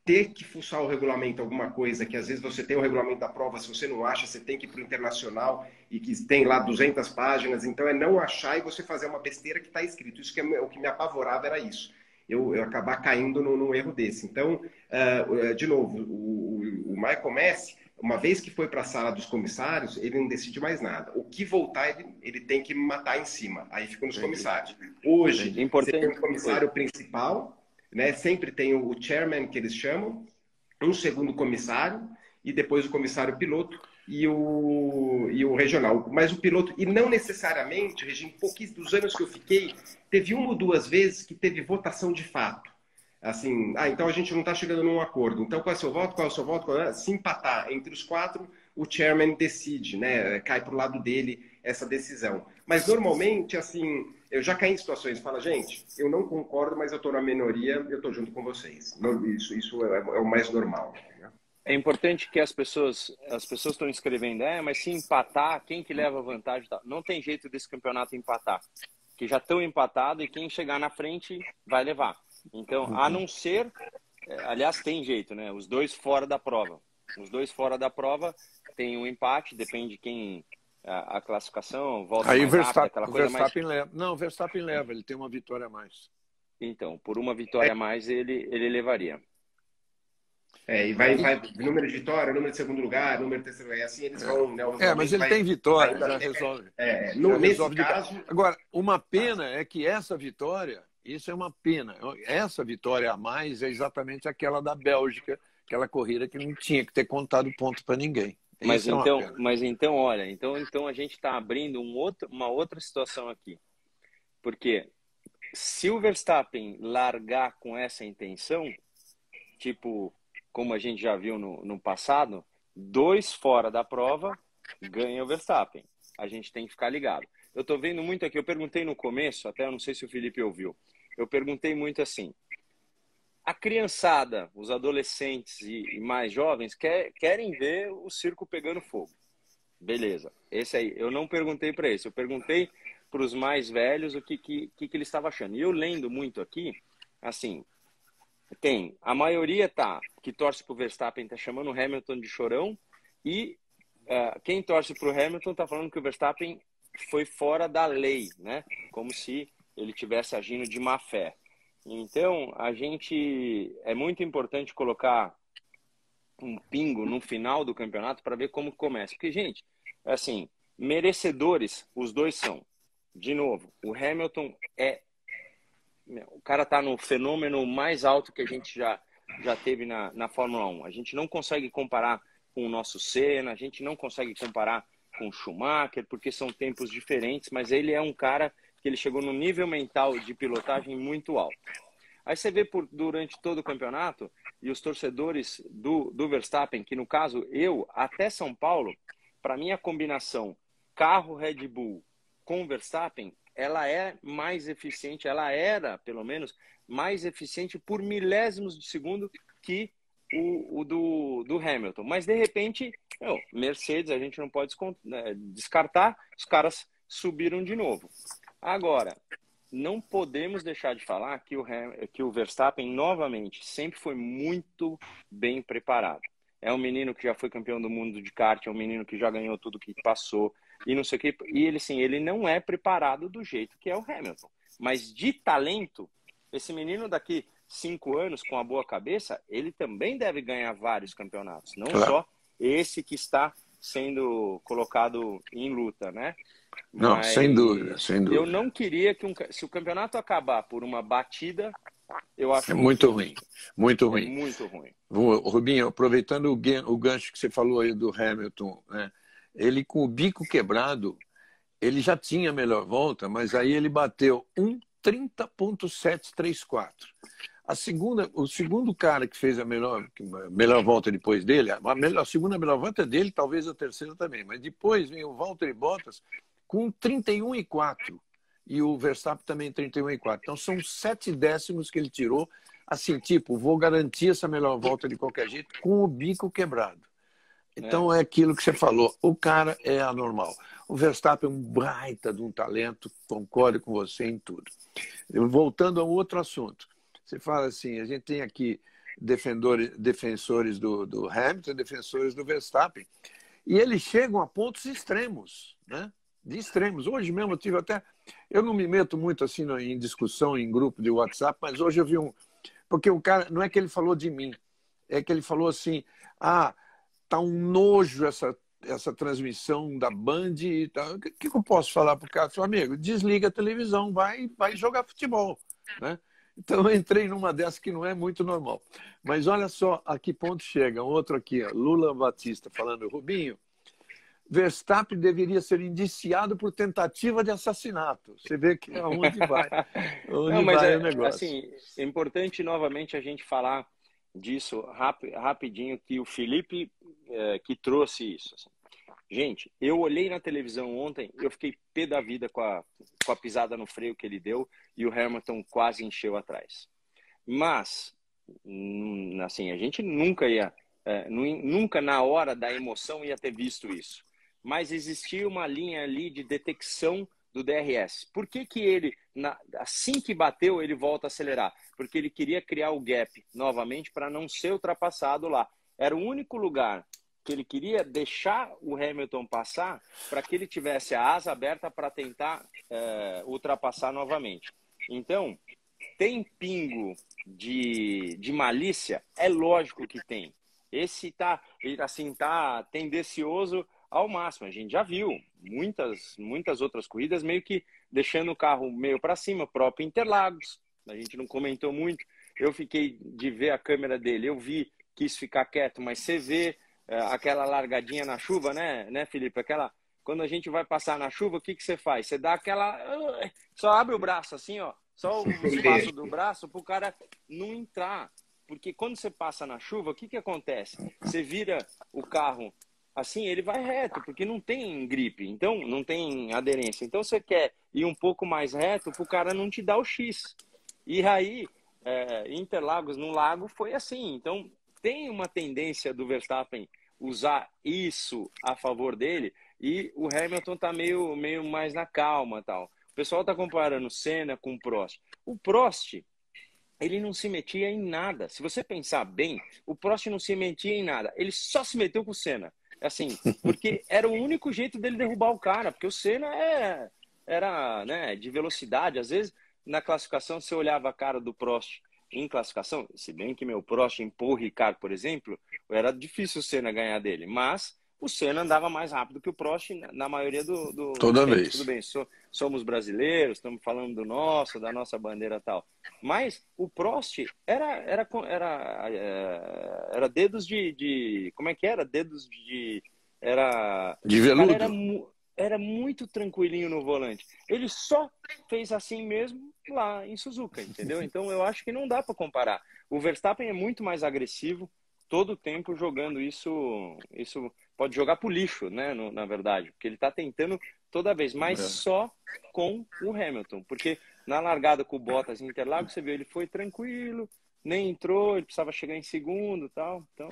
ter que fuçar o regulamento, alguma coisa que às vezes você tem o regulamento da prova, se você não acha, você tem que ir para o internacional e que tem lá 200 páginas, então é não achar e você fazer uma besteira que está escrito. Isso que é o que me apavorava era isso. Eu, eu acabar caindo num, num erro desse. Então, uh, de novo, o, o, o Michael Messi, uma vez que foi para a sala dos comissários, ele não decide mais nada. O que voltar, ele, ele tem que matar em cima. Aí fica nos comissários. Hoje, Importante. você tem um comissário principal, né? Sempre tem o chairman que eles chamam, um segundo comissário e depois o comissário piloto e o, e o regional. Mas o piloto, e não necessariamente, Regina, pouquíssimos anos que eu fiquei, teve uma ou duas vezes que teve votação de fato. Assim, ah, então a gente não está chegando num acordo. Então qual é o seu voto? Qual é o seu voto? É? Se empatar entre os quatro, o chairman decide, né? Cai para o lado dele essa decisão. Mas normalmente, assim, eu já caí em situações, fala, gente, eu não concordo, mas eu estou na minoria, eu estou junto com vocês. Isso, isso é, é o mais normal. É importante que as pessoas, as pessoas estão escrevendo, é, mas se empatar, quem que leva vantagem? Não tem jeito desse campeonato empatar, que já estão empatados e quem chegar na frente vai levar. Então, a não ser, aliás, tem jeito, né? Os dois fora da prova, os dois fora da prova tem um empate, depende de quem a, a classificação, volta Aí mais Verstappen, rápido, aquela coisa Verstappen mais... leva. Não, o Verstappen leva, ele tem uma vitória a mais. Então, por uma vitória a mais, ele, ele levaria. É, e vai, vai número de vitória, número de segundo lugar, número de terceiro lugar, assim eles vão. Né, é, mas ele vai, tem vitória, vai, já resolve. É, no, já nesse resolve caso. Agora, uma pena é que essa vitória, isso é uma pena. Essa vitória a mais é exatamente aquela da Bélgica, aquela corrida que não tinha que ter contado ponto para ninguém. Mas Isso é então, pena. mas então, olha, então, então a gente está abrindo um outro, uma outra situação aqui. Porque se o Verstappen largar com essa intenção, tipo, como a gente já viu no, no passado, dois fora da prova ganha o Verstappen. A gente tem que ficar ligado. Eu estou vendo muito aqui, eu perguntei no começo, até eu não sei se o Felipe ouviu, eu perguntei muito assim, a criançada, os adolescentes e, mais jovens quer, querem ver o circo pegando fogo. Beleza. Esse aí, eu não perguntei para esse, eu perguntei para os mais velhos o que, que, que, que eles estavam achando. E eu lendo muito aqui, assim, tem, a maioria tá, que torce para o Verstappen tá chamando o Hamilton de chorão e uh, quem torce para o Hamilton tá falando que o Verstappen foi fora da lei, né? Como se ele tivesse agindo de má fé. Então, a gente é muito importante colocar um pingo no final do campeonato para ver como começa. Porque, gente, assim, merecedores os dois são. De novo, o Hamilton é o cara tá no fenômeno mais alto que a gente já já teve na, na Fórmula 1. A gente não consegue comparar com o nosso Senna, a gente não consegue comparar com o Schumacher, porque são tempos diferentes, mas ele é um cara que ele chegou no nível mental de pilotagem muito alto. Aí você vê por, durante todo o campeonato e os torcedores do, do Verstappen, que no caso eu, até São Paulo, para mim a combinação carro Red Bull com Verstappen, ela é mais eficiente, ela era, pelo menos, mais eficiente por milésimos de segundo que o, o do, do, Hamilton. Mas, de repente, meu, Mercedes, a gente não pode né, descartar, os caras subiram de novo. Agora, não podemos deixar de falar que o, que o Verstappen, novamente, sempre foi muito bem preparado. É um menino que já foi campeão do mundo de kart, é um menino que já ganhou tudo que passou e não sei o que. E ele, sim, ele não é preparado do jeito que é o Hamilton. Mas de talento, esse menino daqui cinco anos com a boa cabeça, ele também deve ganhar vários campeonatos, não claro. só esse que está sendo colocado em luta, né? Não, Mas sem dúvida, sem dúvida. Eu não queria que um, se o campeonato acabar por uma batida, eu acho é muito ruim, muito ruim, é muito ruim. Rubinho, aproveitando o gancho que você falou aí do Hamilton, né? Ele com o bico quebrado, ele já tinha a melhor volta, mas aí ele bateu 1:30.734. A segunda, o segundo cara que fez a melhor, melhor volta depois dele, a, melhor, a segunda melhor volta dele, talvez a terceira também, mas depois vem o Valtteri Bottas com 31 e 4 e o Verstappen também 31 e 4. Então são sete décimos que ele tirou, assim, tipo, vou garantir essa melhor volta de qualquer jeito com o bico quebrado. Então é, é aquilo que você falou, o cara é anormal. O Verstappen é um baita de um talento, concordo com você em tudo. Voltando a um outro assunto, você fala assim, a gente tem aqui defensores, defensores do, do Hamilton, defensores do Verstappen, e eles chegam a pontos extremos, né? de extremos. Hoje mesmo eu tive até. Eu não me meto muito assim em discussão em grupo de WhatsApp, mas hoje eu vi um. Porque o cara. Não é que ele falou de mim, é que ele falou assim: ah, tá um nojo essa, essa transmissão da Band e tal. O que, que eu posso falar para o cara? Falei, amigo, desliga a televisão, vai, vai jogar futebol. Né? Então eu entrei numa dessas que não é muito normal. Mas olha só a que ponto chega. Outro aqui, ó, Lula Batista falando, Rubinho, Verstappen deveria ser indiciado por tentativa de assassinato. Você vê que é onde vai, onde Não, mas vai é, o negócio. Assim, é importante novamente a gente falar disso rap, rapidinho, que o Felipe é, que trouxe isso. Assim. Gente, eu olhei na televisão ontem, eu fiquei pé da vida com a, com a pisada no freio que ele deu e o Hamilton quase encheu atrás. Mas, hum, assim, a gente nunca ia, é, nunca na hora da emoção ia ter visto isso mas existia uma linha ali de detecção do DRS. Por que, que ele, na, assim que bateu, ele volta a acelerar? Porque ele queria criar o gap novamente para não ser ultrapassado lá. Era o único lugar que ele queria deixar o Hamilton passar para que ele tivesse a asa aberta para tentar é, ultrapassar novamente. Então, tem pingo de, de malícia? É lógico que tem. Esse tá, assim, tá tendencioso ao máximo. A gente já viu muitas, muitas outras corridas meio que deixando o carro meio para cima, próprio Interlagos. A gente não comentou muito. Eu fiquei de ver a câmera dele, eu vi, quis ficar quieto, mas você vê é, aquela largadinha na chuva, né, né, Felipe? Aquela quando a gente vai passar na chuva, o que que você faz? Você dá aquela só abre o braço assim, ó, só o espaço do braço para o cara não entrar. Porque quando você passa na chuva, o que, que acontece? Você vira o carro assim ele vai reto, porque não tem gripe, então não tem aderência. Então você quer ir um pouco mais reto para o cara não te dar o X. E aí, é, Interlagos no lago foi assim. Então tem uma tendência do Verstappen usar isso a favor dele e o Hamilton tá meio, meio mais na calma tal. O pessoal tá comparando Senna com o Prost. O Prost, ele não se metia em nada. Se você pensar bem, o Prost não se metia em nada. Ele só se meteu com o Senna. Assim, porque era o único jeito dele derrubar o cara, porque o Senna é, era né, de velocidade. Às vezes, na classificação, você olhava a cara do Prost em classificação, se bem que meu Prost empurra o Ricardo, por exemplo, era difícil o Senna ganhar dele, mas o Senna andava mais rápido que o Prost na maioria do. do Toda vez. Tudo bem, so, somos brasileiros, estamos falando do nosso, da nossa bandeira tal. Mas o Prost era, era, era, é, era dedos de, de. Como é que era? Dedos de. Era. De veludo. Era, era muito tranquilinho no volante. Ele só fez assim mesmo lá em Suzuka, entendeu? Então eu acho que não dá para comparar. O Verstappen é muito mais agressivo todo o tempo jogando isso, isso pode jogar pro lixo, né, no, na verdade, porque ele está tentando toda vez, mas é. só com o Hamilton, porque na largada com o Bottas em Interlagos, você viu, ele foi tranquilo, nem entrou, ele precisava chegar em segundo tal. Então.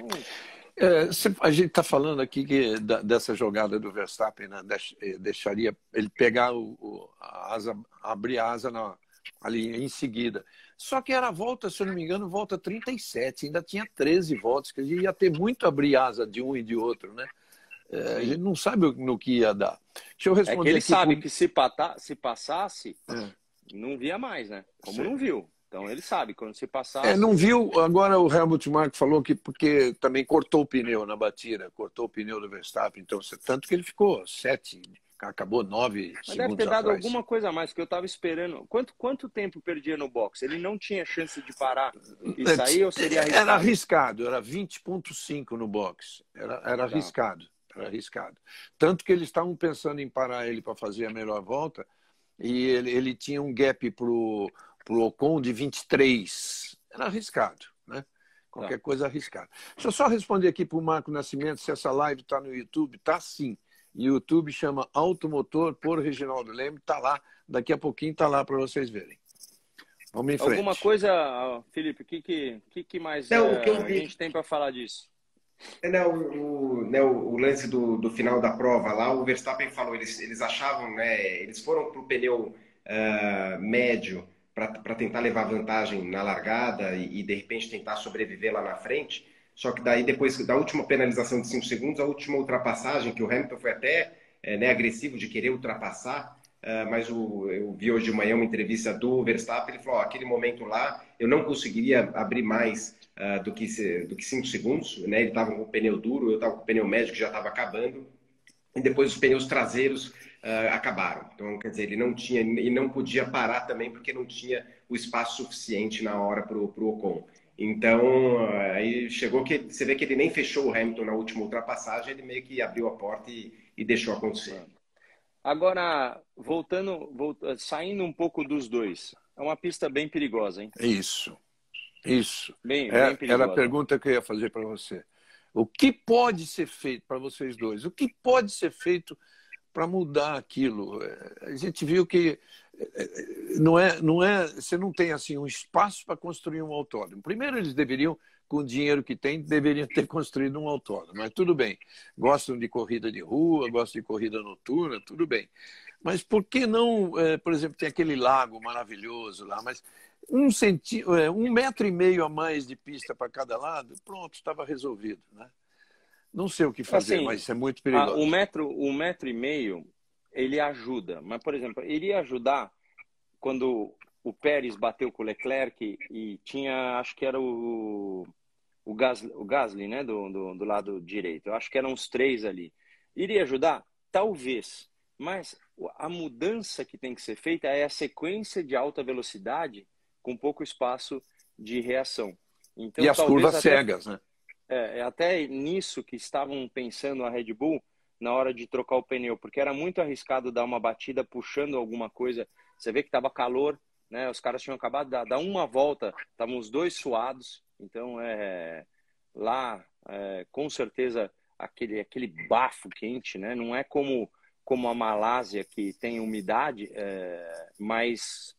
É, a gente está falando aqui que, dessa jogada do Verstappen, né, eh, deixaria ele pegar o, o, a asa, abrir a asa na, ali em seguida. Só que era a volta, se eu não me engano, volta 37, ainda tinha 13 voltas, que a gente ia ter muito abrir asa de um e de outro, né? É, a gente não sabe no que ia dar. Deixa eu responder. É que ele sabe que se, se passasse, é. não via mais, né? Como Sim. não viu. Então ele sabe, quando se passar. É, não viu. Agora o Helmut Marko falou que porque também cortou o pneu na batida, cortou o pneu do Verstappen. Então, tanto que ele ficou sete, acabou nove Mas deve ter dado atrás. alguma coisa a mais, que eu estava esperando. Quanto, quanto tempo perdia no box? Ele não tinha chance de parar e sair ou seria arriscado? Era arriscado, era 20,5 no box. Era, era tá. arriscado, era arriscado. Tanto que eles estavam pensando em parar ele para fazer a melhor volta e ele, ele tinha um gap para o para o Ocon de 23. Era arriscado, né? Qualquer tá. coisa arriscada. Deixa eu só responder aqui para o Marco Nascimento se essa live está no YouTube. Está sim. YouTube chama Automotor por Reginaldo Leme. Está lá. Daqui a pouquinho está lá para vocês verem. Vamos em frente. Alguma coisa, Felipe, o que, que, que, mais Não, é, que a gente tem para falar disso? É, não, o, né, o, lance do, do final da prova lá, o Verstappen falou, eles, eles achavam, né, eles foram para o pneu uh, médio para tentar levar vantagem na largada e, e, de repente tentar sobreviver lá na frente. Só que daí depois da última penalização de 5 segundos, a última ultrapassagem, que o Hamilton foi até é, né, agressivo de querer ultrapassar, uh, mas o, eu vi hoje de manhã uma entrevista do Verstappen, ele falou, aquele momento lá eu não conseguiria abrir mais uh, do que do que 5 segundos, né? ele estava com o pneu duro, eu estava com o pneu médio que já estava acabando, e depois os pneus traseiros uh, acabaram. Então, quer dizer, ele não tinha e não podia parar também porque não tinha o espaço suficiente na hora para o Ocon. Então, aí chegou que você vê que ele nem fechou o Hamilton na última ultrapassagem, ele meio que abriu a porta e, e deixou acontecer. Agora, voltando, voltando, saindo um pouco dos dois, é uma pista bem perigosa, hein? Isso, isso. Bem, é, bem perigosa. Era a pergunta que eu ia fazer para você. O que pode ser feito para vocês dois? O que pode ser feito para mudar aquilo. É, a gente viu que é, é, não é, não é, você não tem assim um espaço para construir um autódromo. Primeiro eles deveriam, com o dinheiro que têm, deveriam ter construído um autódromo. Mas tudo bem. Gostam de corrida de rua, gostam de corrida noturna, tudo bem. Mas por que não, por exemplo, tem aquele lago maravilhoso lá, mas um, centi... um metro e meio a mais de pista para cada lado, pronto, estava resolvido, né? Não sei o que fazer, assim, mas isso é muito perigoso. o metro, o metro e meio, ele ajuda. Mas, por exemplo, ele ia ajudar quando o Pérez bateu com o Leclerc e tinha, acho que era o, o, Gasly, o Gasly né, do, do, do lado direito. Eu acho que eram os três ali. Iria ajudar? Talvez. Mas a mudança que tem que ser feita é a sequência de alta velocidade com pouco espaço de reação. Então, e as curvas até... cegas, né? É, é até nisso que estavam pensando a Red Bull na hora de trocar o pneu, porque era muito arriscado dar uma batida puxando alguma coisa. Você vê que estava calor, né? Os caras tinham acabado de dar uma volta, estavam os dois suados. Então, é, lá, é, com certeza, aquele, aquele bafo quente, né? Não é como, como a Malásia, que tem umidade, é, mas,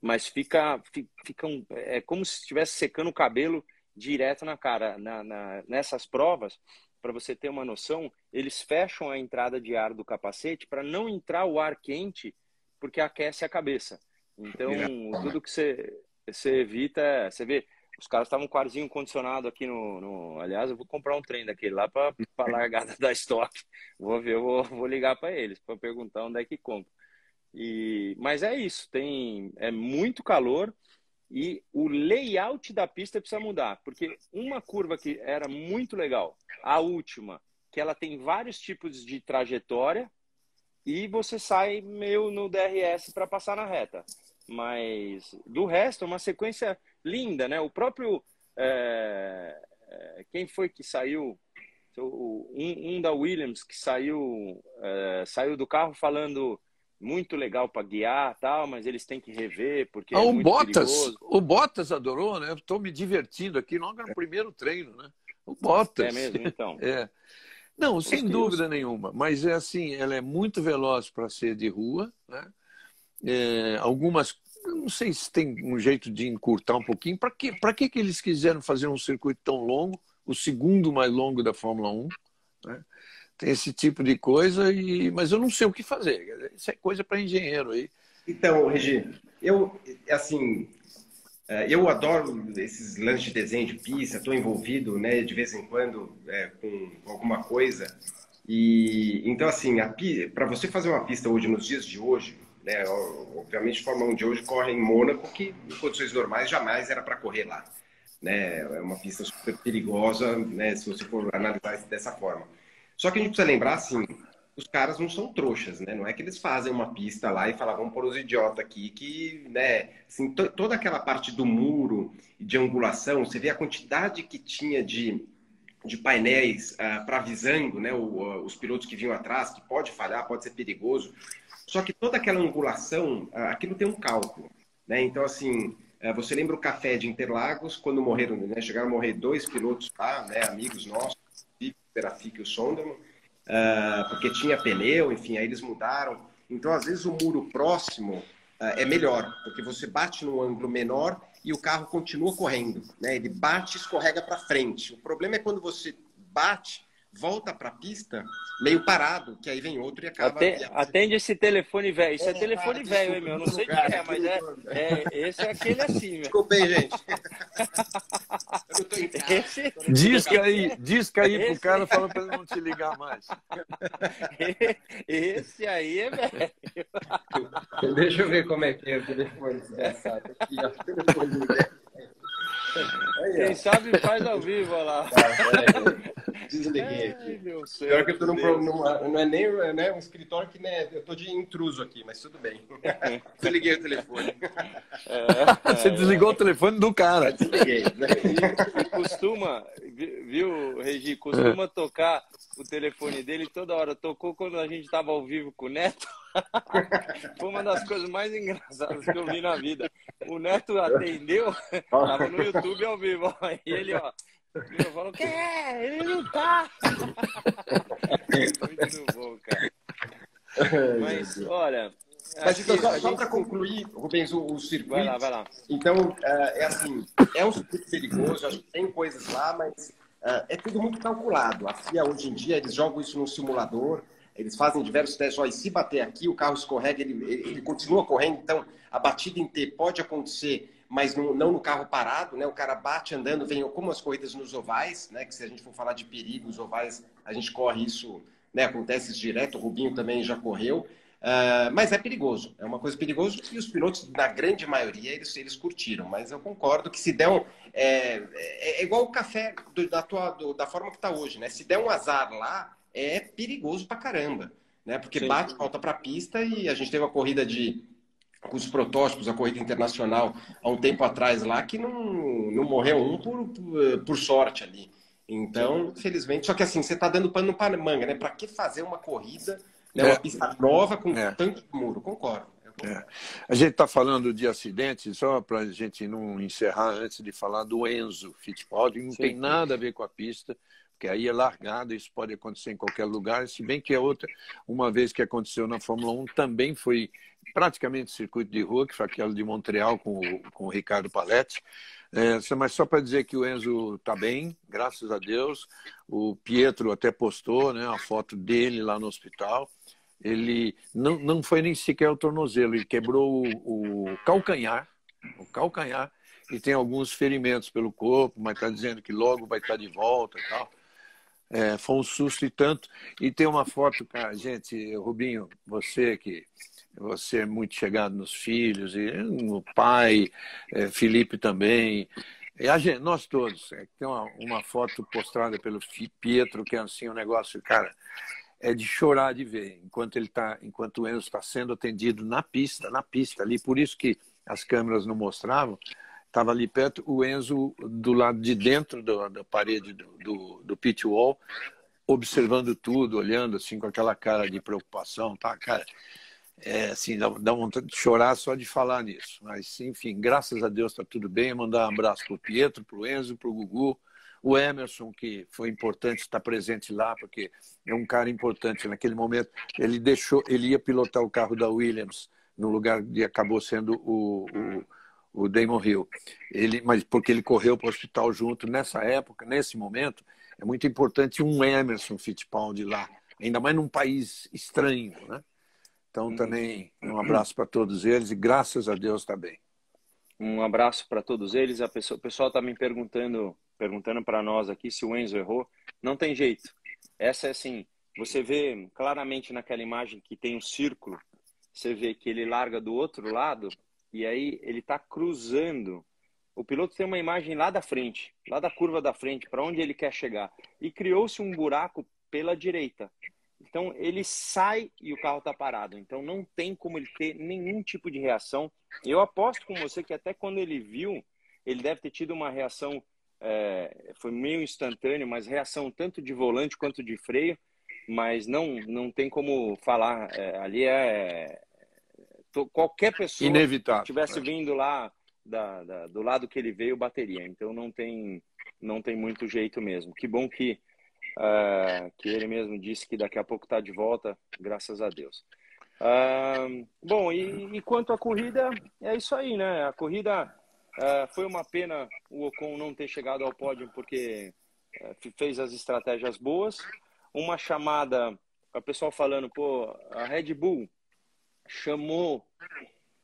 mas fica, fica um, é como se estivesse secando o cabelo direto na cara. Na, na, nessas provas, para você ter uma noção, eles fecham a entrada de ar do capacete para não entrar o ar quente, porque aquece a cabeça. Então, tudo que você, você evita, você vê, os caras estavam com arzinho condicionado aqui no, no, Aliás, eu vou comprar um trem daquele lá para a largada da estoque. Vou ver, eu vou, vou ligar para eles para perguntar onde é que compra. E, mas é isso, tem é muito calor. E o layout da pista precisa mudar, porque uma curva que era muito legal, a última, que ela tem vários tipos de trajetória e você sai meio no DRS para passar na reta. Mas do resto, é uma sequência linda, né? O próprio. É, é, quem foi que saiu? Um, um, da Williams que saiu, é, saiu do carro falando muito legal para guiar tal, mas eles têm que rever porque ah, é o Bottas, perigoso. o Bottas adorou, né? Estou me divertindo aqui logo no primeiro treino, né? O Bottas. É mesmo, então. é. Não, sem dúvida nenhuma. Mas é assim, ela é muito veloz para ser de rua, né? É, algumas, não sei se tem um jeito de encurtar um pouquinho. Para que, que, que eles quiseram fazer um circuito tão longo, o segundo mais longo da Fórmula 1? Né? Tem esse tipo de coisa, e, mas eu não sei o que fazer. Isso é coisa para engenheiro aí. Então, Regi, eu, assim, é, eu adoro esses lances de desenho de pista, estou envolvido, né, de vez em quando é, com alguma coisa. E então assim, para você fazer uma pista hoje nos dias de hoje, né, obviamente a Fórmula 1 de hoje corre em Mônaco, que em condições normais jamais era para correr lá. Né? É uma pista super perigosa, né, se você for analisar dessa forma. Só que a gente precisa lembrar assim, os caras não são trouxas, né? Não é que eles fazem uma pista lá e falam, vamos pôr os idiotas aqui, que, né? Assim, toda aquela parte do muro de angulação, você vê a quantidade que tinha de, de painéis uh, ah, para avisando, né? O, uh, os pilotos que vinham atrás, que pode falhar, pode ser perigoso. Só que toda aquela angulação, uh, aquilo tem um cálculo, né? Então, assim, você lembra o café de Interlagos, quando morreram, né? Chegaram a morrer dois pilotos lá, né? Amigos nossos, o Perafic e o Sonderman uh, porque tinha pneu, enfim, aí eles mudaram. Então, às vezes, o muro próximo uh, é melhor, porque você bate num ângulo menor e o carro continua correndo. Né? Ele bate e escorrega para frente. O problema é quando você bate volta para a pista meio parado, que aí vem outro e acaba. Atende, atende esse telefone velho. Isso é, é telefone velho, hein, meu? Eu não sei o que é, mas é, é, Esse é aquele assim, meu. Desculpa aí, gente. esse, diz que aí, diz que aí esse... pro cara falando para ele não te ligar mais. Esse aí é velho. Deixa eu ver como é que é o telefone. Aqui, ó, telefone velho. Quem sabe faz ao vivo, olha lá. Tá, Desliguei aqui. Pior que eu tô num, numa, não é nem né, um escritório que né, eu tô de intruso aqui, mas tudo bem. Desliguei o telefone. É, Você desligou o telefone do cara. Desliguei. Costuma, viu, Regi, costuma é. tocar o telefone dele toda hora. Tocou quando a gente tava ao vivo com o Neto. Foi uma das coisas mais engraçadas que eu vi na vida. O Neto atendeu, tava no YouTube ao vivo, e ele, ó, eu falo, que é? Ele não tá! Muito bom, cara. Mas, olha. Mas então, só, só para concluir, Rubens, o, o, circuito. Vai lá, vai lá. Então, é, é assim: é um circuito perigoso, acho que tem coisas lá, mas é, é tudo muito calculado. A FIA, hoje em dia, eles jogam isso no simulador. Eles fazem diversos testes. E se bater aqui, o carro escorrega, ele, ele, continua correndo. Então, a batida em T pode acontecer, mas não, não, no carro parado, né? O cara bate andando, vem como as corridas nos ovais, né? Que se a gente for falar de perigo, os ovais, a gente corre isso, né? Acontece isso direto. O Rubinho também já correu. Uh, mas é perigoso, é uma coisa perigosa e os pilotos, na grande maioria, eles, eles curtiram. Mas eu concordo que se der um. É, é, é igual o café do, da, tua, do, da forma que está hoje, né? Se der um azar lá, é perigoso pra caramba, né? Porque Sim. bate, volta pra pista e a gente teve uma corrida de com os protótipos, a corrida internacional, há um tempo atrás lá, que não, não morreu um por, por, por sorte ali. Então, infelizmente, só que assim, você está dando pano para manga, né? Para que fazer uma corrida, né? uma é. pista nova com é. tanto muro? Concordo. É. A gente está falando de acidente, só para a gente não encerrar antes de falar do Enzo Fittipaldi, não Sim. tem nada a ver com a pista porque aí é largado, isso pode acontecer em qualquer lugar, se bem que a outra, uma vez que aconteceu na Fórmula 1, também foi praticamente circuito de rua, que foi aquela de Montreal com o, com o Ricardo Paletti. É, mas só para dizer que o Enzo está bem, graças a Deus. O Pietro até postou né, a foto dele lá no hospital. Ele não, não foi nem sequer o tornozelo, ele quebrou o, o calcanhar, o calcanhar, e tem alguns ferimentos pelo corpo, mas está dizendo que logo vai estar tá de volta e tal. É, foi um susto e tanto. E tem uma foto, cara, gente, Rubinho, você que você é muito chegado nos filhos, e no pai, é, Felipe também. E a gente, nós todos. É, tem uma, uma foto postada pelo Pietro, que é assim um negócio, cara, é de chorar de ver, enquanto ele tá, enquanto o Enzo está sendo atendido na pista, na pista ali. Por isso que as câmeras não mostravam, estava ali perto, o Enzo do lado de dentro do, da parede do, do, do pit wall, observando tudo, olhando assim com aquela cara de preocupação, tá, cara? É, assim, dá, dá vontade de chorar só de falar nisso. Mas, enfim, graças a Deus está tudo bem. Mandar um abraço para o Pietro, para o Enzo, para o Gugu, o Emerson, que foi importante estar presente lá, porque é um cara importante. Naquele momento, ele deixou, ele ia pilotar o carro da Williams no lugar de acabou sendo o, o, o Damon Hill. Ele, mas porque ele correu para o hospital junto nessa época, nesse momento, é muito importante um Emerson Fittipaldi lá, ainda mais num país estranho, né? Então, também um abraço para todos eles e graças a Deus está bem. Um abraço para todos eles. A pessoa, o pessoal está me perguntando, perguntando para nós aqui se o Enzo errou. Não tem jeito. Essa é assim, você vê claramente naquela imagem que tem um círculo, você vê que ele larga do outro lado e aí ele está cruzando. O piloto tem uma imagem lá da frente, lá da curva da frente, para onde ele quer chegar. E criou-se um buraco pela direita. Então ele sai e o carro está parado. Então não tem como ele ter nenhum tipo de reação. Eu aposto com você que até quando ele viu, ele deve ter tido uma reação, é, foi meio instantâneo, mas reação tanto de volante quanto de freio. Mas não, não tem como falar. É, ali é. qualquer pessoa Inevitável, que tivesse é. vindo lá da, da, do lado que ele veio, bateria. Então não tem, não tem muito jeito mesmo. Que bom que uh, que ele mesmo disse que daqui a pouco está de volta, graças a Deus. Uh, bom, e, e, quanto à corrida, é isso aí, né? A corrida uh, foi uma pena o Ocon não ter chegado ao pódio porque fez as estratégias boas. Uma chamada, o pessoal falando, pô, a Red Bull chamou,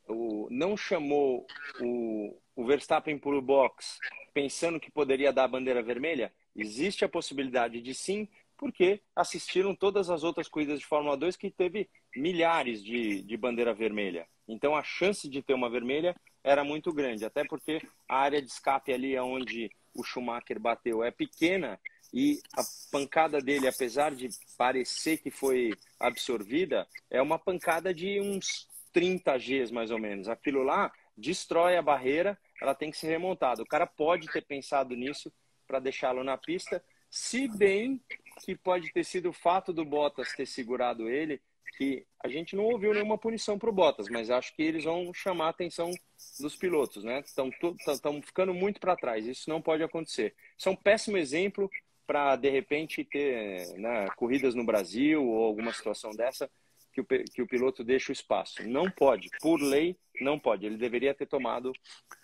o, não chamou o, o Verstappen por o box pensando que poderia dar a bandeira vermelha? Existe a possibilidade de sim, porque assistiram todas as outras corridas de Fórmula 2 que teve milhares de, de bandeira vermelha. Então a chance de ter uma vermelha era muito grande, até porque a área de escape ali onde o Schumacher bateu é pequena e a pancada dele, apesar de parecer que foi absorvida, é uma pancada de uns 30 Gs mais ou menos. Aquilo lá destrói a barreira, ela tem que ser remontada. O cara pode ter pensado nisso para deixá-lo na pista, se bem que pode ter sido o fato do Bottas ter segurado ele, que a gente não ouviu nenhuma punição para o Bottas, mas acho que eles vão chamar a atenção dos pilotos, né? Estão ficando muito para trás, isso não pode acontecer. Isso é um péssimo exemplo para, de repente, ter né, corridas no Brasil ou alguma situação dessa que o, que o piloto deixa o espaço. Não pode, por lei, não pode. Ele deveria ter tomado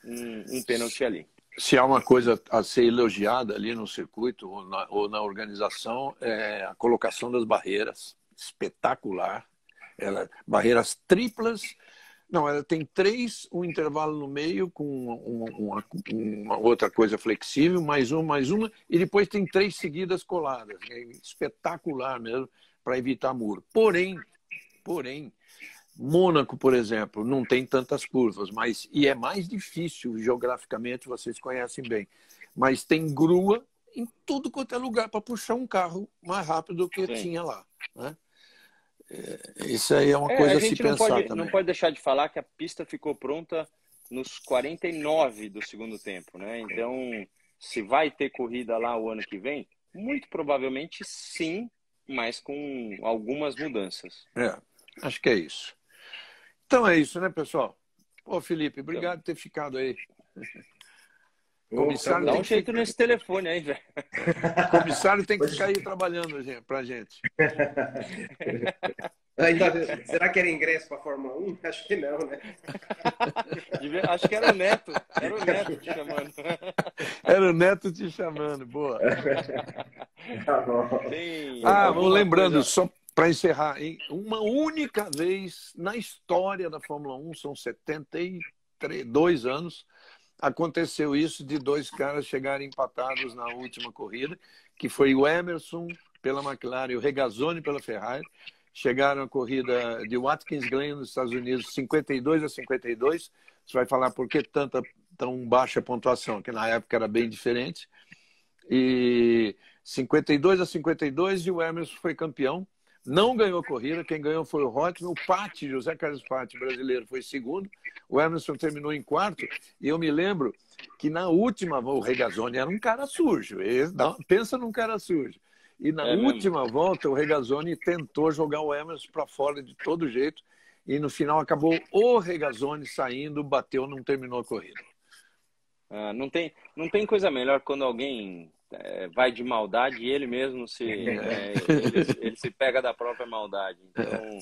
um, um pênalti ali se há uma coisa a ser elogiada ali no circuito ou na, ou na organização, é a colocação das barreiras. Espetacular. Ela, barreiras triplas. Não, ela tem três, um intervalo no meio com uma, uma, uma, outra coisa flexível, mais uma, mais uma, e depois tem três seguidas coladas. É espetacular mesmo para evitar muro. Porém, porém, Mônaco, por exemplo, não tem tantas curvas, mas e é mais difícil geograficamente, vocês conhecem bem. Mas tem grua em tudo quanto é lugar para puxar um carro mais rápido do que Sim. tinha lá. Né? É, isso aí é uma é, coisa a, a se pensar pode, também. Não pode deixar de falar que a pista ficou pronta nos 49 do segundo tempo, né? Então, se vai ter corrida lá o ano que vem, muito provavelmente sim, mas com algumas mudanças. É, acho que é isso. Então é isso, né, pessoal? Pô, Felipe, obrigado por ter ficado aí. Comissário Dá um jeito que... nesse telefone aí, velho. Comissário tem que ficar aí trabalhando pra gente. Ainda, será que era ingresso para Fórmula 1? Acho que não, né? Acho que era o Neto. Era o Neto te chamando. Era o Neto te chamando, boa. Tá ah, vou lembrando, coisa... só para encerrar, hein? uma única vez na história da Fórmula 1, são 72 anos, aconteceu isso de dois caras chegarem empatados na última corrida, que foi o Emerson pela McLaren e o Regazzoni pela Ferrari. Chegaram a corrida de Watkins Glen nos Estados Unidos 52 a 52. Você vai falar por que tanta tão baixa pontuação, que na época era bem diferente. E 52 a 52 e o Emerson foi campeão não ganhou a corrida, quem ganhou foi o Rotman, o Patti, José Carlos Patti, brasileiro, foi segundo, o Emerson terminou em quarto, e eu me lembro que na última, o Regazzoni era um cara sujo, pensa num cara sujo, e na é última mesmo. volta o Regazzoni tentou jogar o Emerson para fora de todo jeito, e no final acabou o Regazzoni saindo, bateu, não terminou a corrida. Ah, não, tem, não tem coisa melhor quando alguém é, vai de maldade e ele mesmo se é, ele, ele, se pega da própria maldade. Então,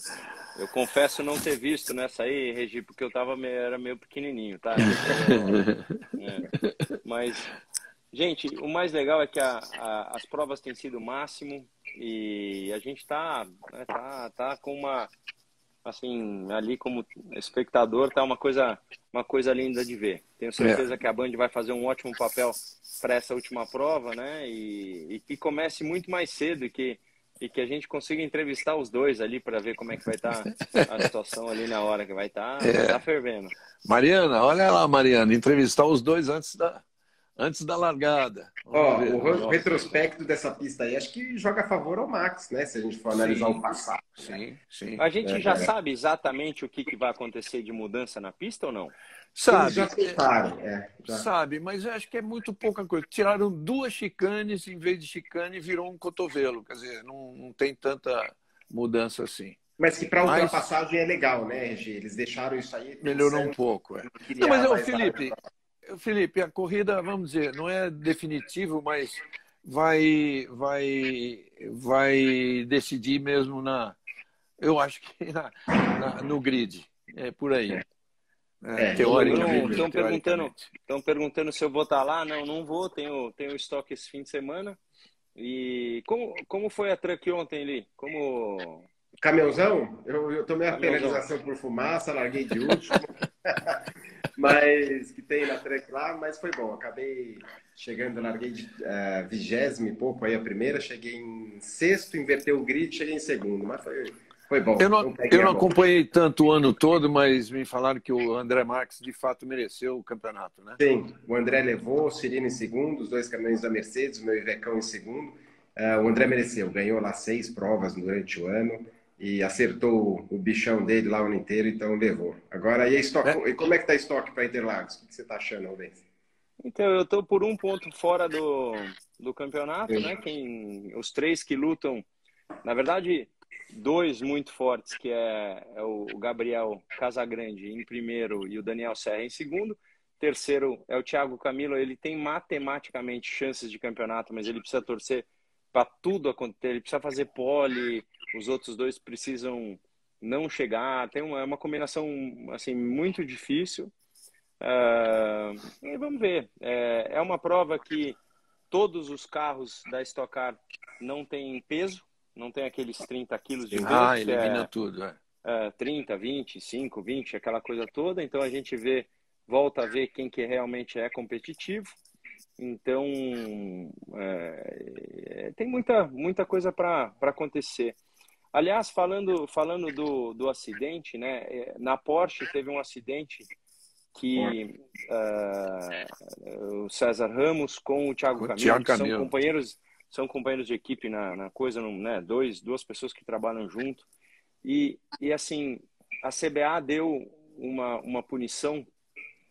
eu confesso não ter visto nessa aí, Regi, porque eu tava meio, era meio pequenininho, tá? É. Mas, gente, o mais legal é que a, a, as provas têm sido o máximo e a gente tá, né, tá, tá com uma assim, ali como espectador, tá uma coisa, uma coisa linda de ver. Tenho certeza é. que a Band vai fazer um ótimo papel para essa última prova, né? E, e, que comece muito mais cedo e que e que a gente consiga entrevistar os dois ali para ver como é que vai estar tá a situação ali na hora que vai estar tá, é. tá fervendo. Mariana, olha lá, Mariana, entrevistar os dois antes da antes da largada. Ó, o retrospecto dessa pista aí, acho que joga a favor ao Max, né? Se a gente for analisar sim, o passado. Sim, sim. A gente é, já é. sabe exatamente o que, que vai acontecer de mudança na pista ou não? Sabe, já tentaram, é, já. sabe, mas eu acho que é muito pouca coisa. Tiraram duas chicanes, em vez de chicane, virou um cotovelo. Quer dizer, não, não tem tanta mudança assim. Mas que para ultrapassagem mas... é legal, né, Regi? Eles deixaram isso aí. Melhorou um pouco. É. Não, mas, eu, Felipe, Felipe, a corrida, vamos dizer, não é definitivo, mas vai, vai, vai decidir mesmo na, eu acho que na, na, no grid, é por aí. É, é, teoricamente. Estão perguntando, estão perguntando se eu vou estar lá. Não, não vou. Tenho, tenho estoque esse fim de semana. E como, como foi a truck ontem, ali? Como Caminhãozão? Eu, eu tomei a penalização por fumaça, larguei de último. mas que tem na track lá, mas foi bom. Acabei chegando, larguei de uh, vigésimo e pouco aí a primeira, cheguei em sexto, inverteu o grid, cheguei em segundo, mas foi, foi bom. Eu não, eu não acompanhei tanto o ano todo, mas me falaram que o André Marques de fato mereceu o campeonato, né? Sim, o André levou, o Cirino em segundo, os dois caminhões da Mercedes, o meu Ivecão em segundo. Uh, o André mereceu, ganhou lá seis provas durante o ano e acertou o bichão dele lá o ano inteiro, então levou. Agora, e, estoque, é. e como é que tá estoque para Interlagos? O que você está achando, Rubens? Então, eu estou por um ponto fora do, do campeonato, né? Quem, os três que lutam, na verdade, dois muito fortes, que é, é o Gabriel Casagrande em primeiro e o Daniel Serra em segundo. Terceiro é o Thiago Camilo, ele tem matematicamente chances de campeonato, mas ele precisa torcer para tudo acontecer, ele precisa fazer pole, os outros dois precisam não chegar. Tem uma, é uma combinação assim muito difícil. Uh, e vamos ver. É, é, uma prova que todos os carros da Stock Car não têm peso, não tem aqueles 30 quilos de peso. Ah, elimina é, tudo, é. é. 30, 25, 20, aquela coisa toda. Então a gente vê, volta a ver quem que realmente é competitivo. Então é, tem muita, muita coisa para acontecer. Aliás, falando, falando do, do acidente, né? É, na Porsche teve um acidente que uh, o César Ramos com o Thiago Camilo, Thiago Camilo. são companheiros são companheiros de equipe na, na coisa, né? Dois, duas pessoas que trabalham junto e, e assim a CBA deu uma, uma punição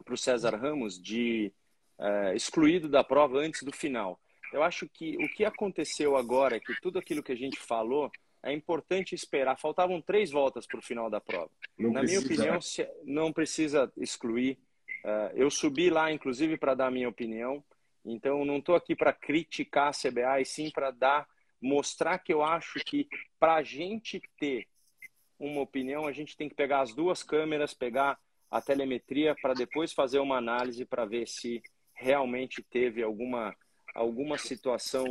para o César Ramos de uh, excluído da prova antes do final. Eu acho que o que aconteceu agora é que tudo aquilo que a gente falou é importante esperar. Faltavam três voltas para o final da prova. Não Na precisa. minha opinião, não precisa excluir. Uh, eu subi lá, inclusive, para dar a minha opinião. Então, não estou aqui para criticar a CBA, e sim para dar, mostrar que eu acho que para a gente ter uma opinião, a gente tem que pegar as duas câmeras, pegar a telemetria para depois fazer uma análise para ver se realmente teve alguma, alguma situação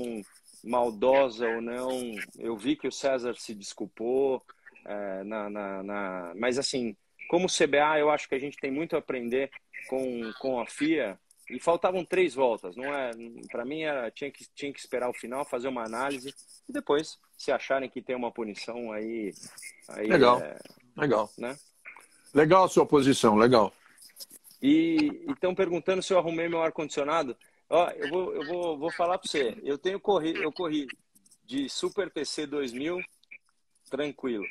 maldosa ou não. Eu vi que o César se desculpou, é, na, na, na, mas assim, como CBA, eu acho que a gente tem muito a aprender com, com a FIA. E faltavam três voltas, não é? Para mim era, tinha que tinha que esperar o final, fazer uma análise e depois, se acharem que tem uma punição aí, aí legal, é, legal, né? Legal a sua posição, legal. E estão perguntando se eu arrumei meu ar condicionado. Ó, eu vou, eu vou, vou falar para você. Eu tenho corri, eu corri de Super TC 2000 tranquilo.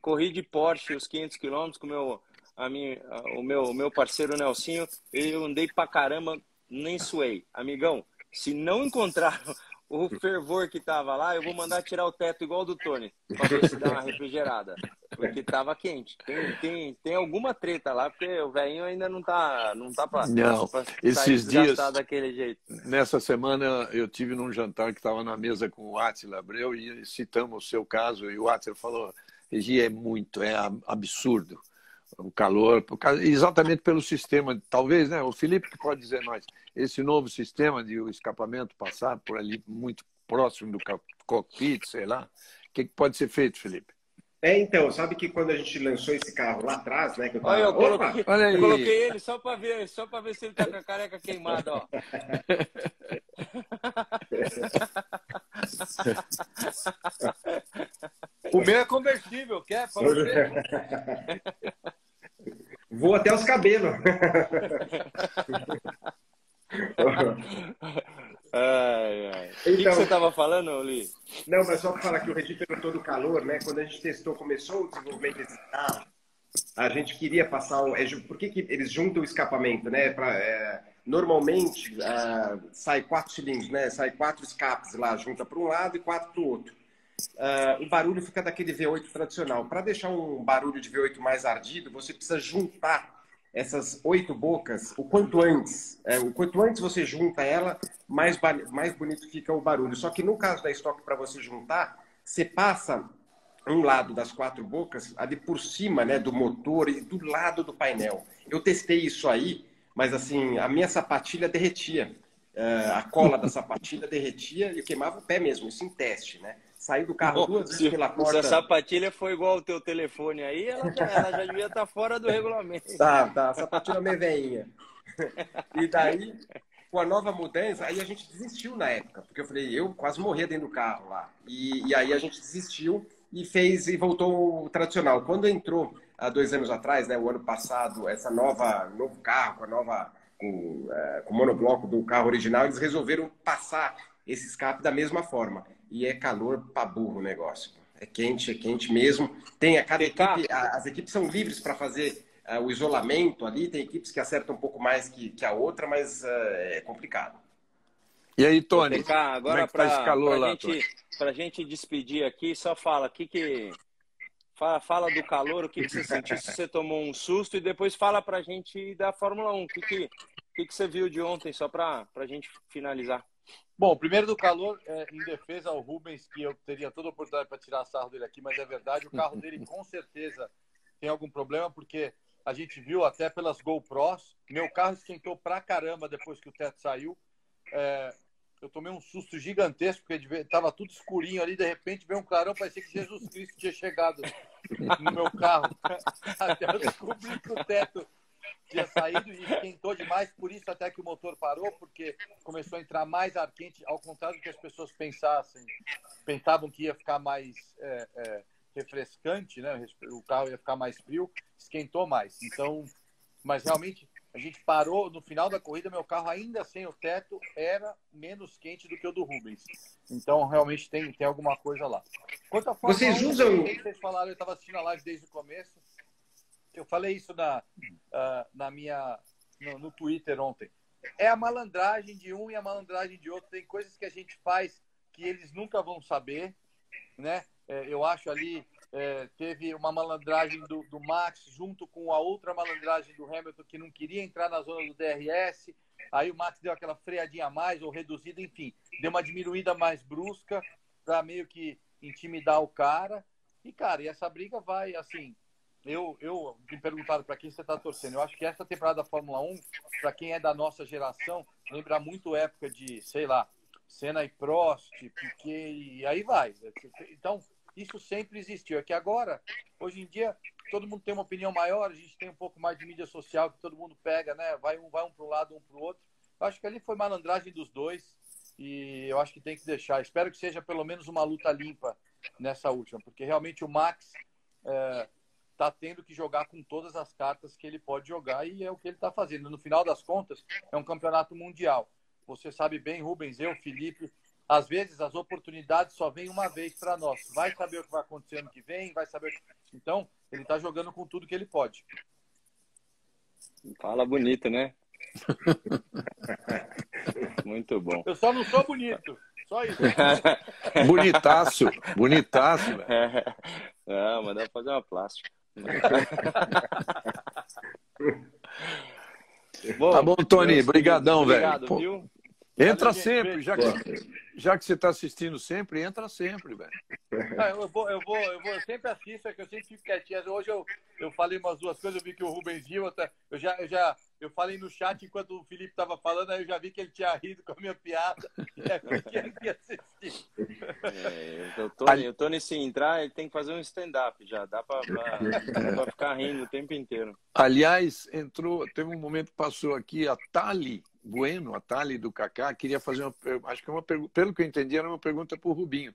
Corri de Porsche os 500 quilômetros com meu, a minha, o meu, o meu parceiro Nelsinho. Eu andei pra caramba, nem suei. Amigão, se não encontraram o fervor que tava lá, eu vou mandar tirar o teto igual do Tony, para ver se dá uma refrigerada. Porque tava quente. Tem, tem, tem alguma treta lá, porque o velhinho ainda não tá, não tá pra, não, pra esses dias daquele jeito. Nessa semana eu tive num jantar que estava na mesa com o Atila Abreu e citamos o seu caso e o Atila falou, Regi, é muito, é absurdo o calor, exatamente pelo sistema, talvez, né? O Felipe que pode dizer mais, esse novo sistema de o escapamento passar por ali muito próximo do cockpit, sei lá, o que, que pode ser feito, Felipe? É, então, sabe que quando a gente lançou esse carro lá atrás, né? Que eu tava... Olha, eu coloquei, Olha eu coloquei ele só para ver, só para ver se ele tá com a careca queimada, ó. o meu é conversível, quer? Pra você? Vou até os cabelos. Ai, ai. Então, o que, que você estava falando, Li? Não, mas só para falar que o Regi perguntou do calor, né? Quando a gente testou, começou o desenvolvimento desse carro, a gente queria passar o. É, por que, que eles juntam o escapamento, né? Pra, é, normalmente uh, sai quatro cilindros, né? Sai quatro escapes lá, junta para um lado e quatro para o outro. Uh, o barulho fica daquele V8 tradicional. Para deixar um barulho de V8 mais ardido, você precisa juntar essas oito bocas o quanto antes. É, o quanto antes você junta ela, mais, mais bonito fica o barulho. Só que no caso da estoque, para você juntar, você passa um lado das quatro bocas ali por cima né, do motor e do lado do painel. Eu testei isso aí, mas assim, a minha sapatilha derretia. Uh, a cola da sapatilha derretia e queimava o pé mesmo, isso em teste, né? Saí do carro Bom, duas vezes pela porta. Se a sapatilha foi igual ao teu telefone aí, ela já, ela já devia estar tá fora do regulamento. Tá, tá. A sapatilha meio veinha. E daí, com a nova mudança, aí a gente desistiu na época. Porque eu falei, eu quase morria dentro do carro lá. E, e aí a gente desistiu e fez e voltou o tradicional. Quando entrou há dois anos atrás, né, o ano passado, essa nova novo carro, com a nova com, é, com o monobloco do carro original, eles resolveram passar esse escape da mesma forma e é calor para burro o negócio. É quente, é quente mesmo. Tem a cada equipe, as equipes são livres para fazer uh, o isolamento ali. Tem equipes que acertam um pouco mais que, que a outra, mas uh, é complicado. E aí, Tony? Cá, agora é para a gente, pra gente despedir aqui, só fala que que fala, fala do calor, o que, que você sentiu, se você tomou um susto e depois fala para a gente da Fórmula 1, o que que, que que você viu de ontem, só para a gente finalizar. Bom, primeiro do calor, é, em defesa ao Rubens, que eu teria toda a oportunidade para tirar sarro dele aqui, mas é verdade, o carro dele com certeza tem algum problema, porque a gente viu até pelas GoPros, meu carro esquentou pra caramba depois que o teto saiu. É, eu tomei um susto gigantesco, porque estava tudo escurinho ali, de repente veio um clarão, parecia que Jesus Cristo tinha chegado no meu carro. Até eu descobri que o teto tinha saído e esquentou demais, por isso até que o motor parou, porque começou a entrar mais ar quente, ao contrário do que as pessoas pensassem, pensavam que ia ficar mais é, é, refrescante, né? o carro ia ficar mais frio, esquentou mais. Então, mas realmente a gente parou no final da corrida, meu carro ainda sem o teto era menos quente do que o do Rubens. Então realmente tem, tem alguma coisa lá. Quanto a Vocês usam. Vocês falaram, eu estava assistindo a live desde o começo eu falei isso na, uh, na minha, no, no, Twitter ontem. É a malandragem de um e a malandragem de outro. Tem coisas que a gente faz que eles nunca vão saber, né? É, eu acho ali é, teve uma malandragem do, do, Max junto com a outra malandragem do Hamilton que não queria entrar na zona do DRS. Aí o Max deu aquela freadinha a mais ou reduzida, enfim, deu uma diminuída mais brusca para meio que intimidar o cara. E cara, e essa briga vai assim, eu, eu me perguntaram para quem você está torcendo. Eu acho que essa temporada da Fórmula 1, para quem é da nossa geração, lembra muito época de, sei lá, Senna e Prost, Piquet, e aí vai. Então, isso sempre existiu. É que agora, hoje em dia, todo mundo tem uma opinião maior, a gente tem um pouco mais de mídia social que todo mundo pega, né? Vai um, vai um para um lado, um para o outro. Eu acho que ali foi malandragem dos dois e eu acho que tem que deixar. Espero que seja pelo menos uma luta limpa nessa última, porque realmente o Max. É, está tendo que jogar com todas as cartas que ele pode jogar e é o que ele está fazendo. No final das contas, é um campeonato mundial. Você sabe bem, Rubens, eu, Felipe, às vezes as oportunidades só vêm uma vez para nós. Vai saber o que vai acontecer ano que vem, vai saber. Então, ele está jogando com tudo que ele pode. Fala bonito, né? Muito bom. Eu só não sou bonito. Só isso. bonitaço, bonitaço. Velho. É. Não, mas dá pra fazer uma plástica. Bom, tá bom, Tony. Obrigadão, obrigado, velho. Viu? Entra Valeu, sempre, já que, já que você está assistindo sempre, entra sempre, velho. Ah, eu, vou, eu, vou, eu vou, eu sempre assisto, é que eu sempre fico quietinho. Hoje eu, eu falei umas duas coisas, eu vi que o Rubens viu, eu já, eu já eu falei no chat enquanto o Felipe estava falando, aí eu já vi que ele tinha rido com a minha piada. É porque ele ia assistir. É, o Tony, o Tony, se entrar, ele tem que fazer um stand-up já. Dá para ficar rindo o tempo inteiro. Aliás, entrou, teve um momento que passou aqui a Tali Bueno, a Tali do Kaká, queria fazer uma. Acho que é uma pergunta, pelo que eu entendi, era uma pergunta para o Rubinho.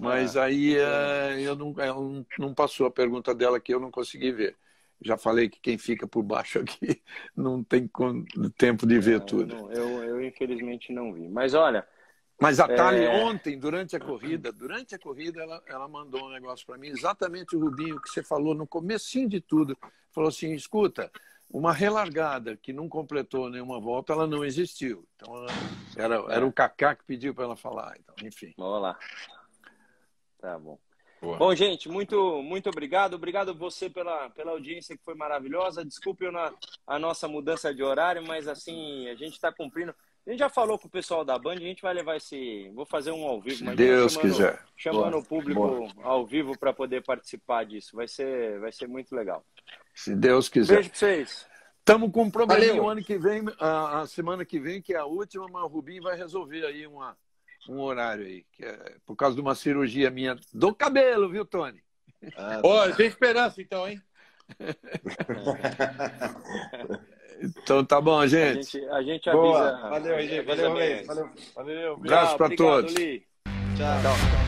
Mas ah, aí é, eu não, eu não passou a pergunta dela que eu não consegui ver. Já falei que quem fica por baixo aqui não tem tempo de ver tudo. Não, eu, eu, infelizmente não vi. Mas olha. Mas a é... ontem, durante a corrida, durante a corrida, ela, ela mandou um negócio para mim, exatamente o Rubinho que você falou no comecinho de tudo. Falou assim: escuta, uma relargada que não completou nenhuma volta, ela não existiu. Então era, era o Kaká que pediu para ela falar. Então, enfim. Vamos lá. Tá bom. Boa. Bom, gente, muito, muito obrigado. Obrigado você pela, pela audiência que foi maravilhosa. Desculpe na, a nossa mudança de horário, mas assim, a gente está cumprindo. A gente já falou com o pessoal da Band, a gente vai levar esse. Vou fazer um ao vivo, mas Deus chamando, quiser. Chamando Boa. o público Boa. ao vivo para poder participar disso. Vai ser, vai ser muito legal. Se Deus quiser. Beijo para vocês. Estamos com um probleminha o ano que vem, a, a, semana que vem, que é a última, mas o Rubinho vai resolver aí uma, um horário aí, que é por causa de uma cirurgia minha do cabelo, viu, Tony? Ah, tá. tem esperança então, hein? então tá bom, gente. A gente, a gente avisa. Valeu, gente. Valeu, valeu. valeu. valeu. Um abraço para todos. Li. Tchau. Tchau.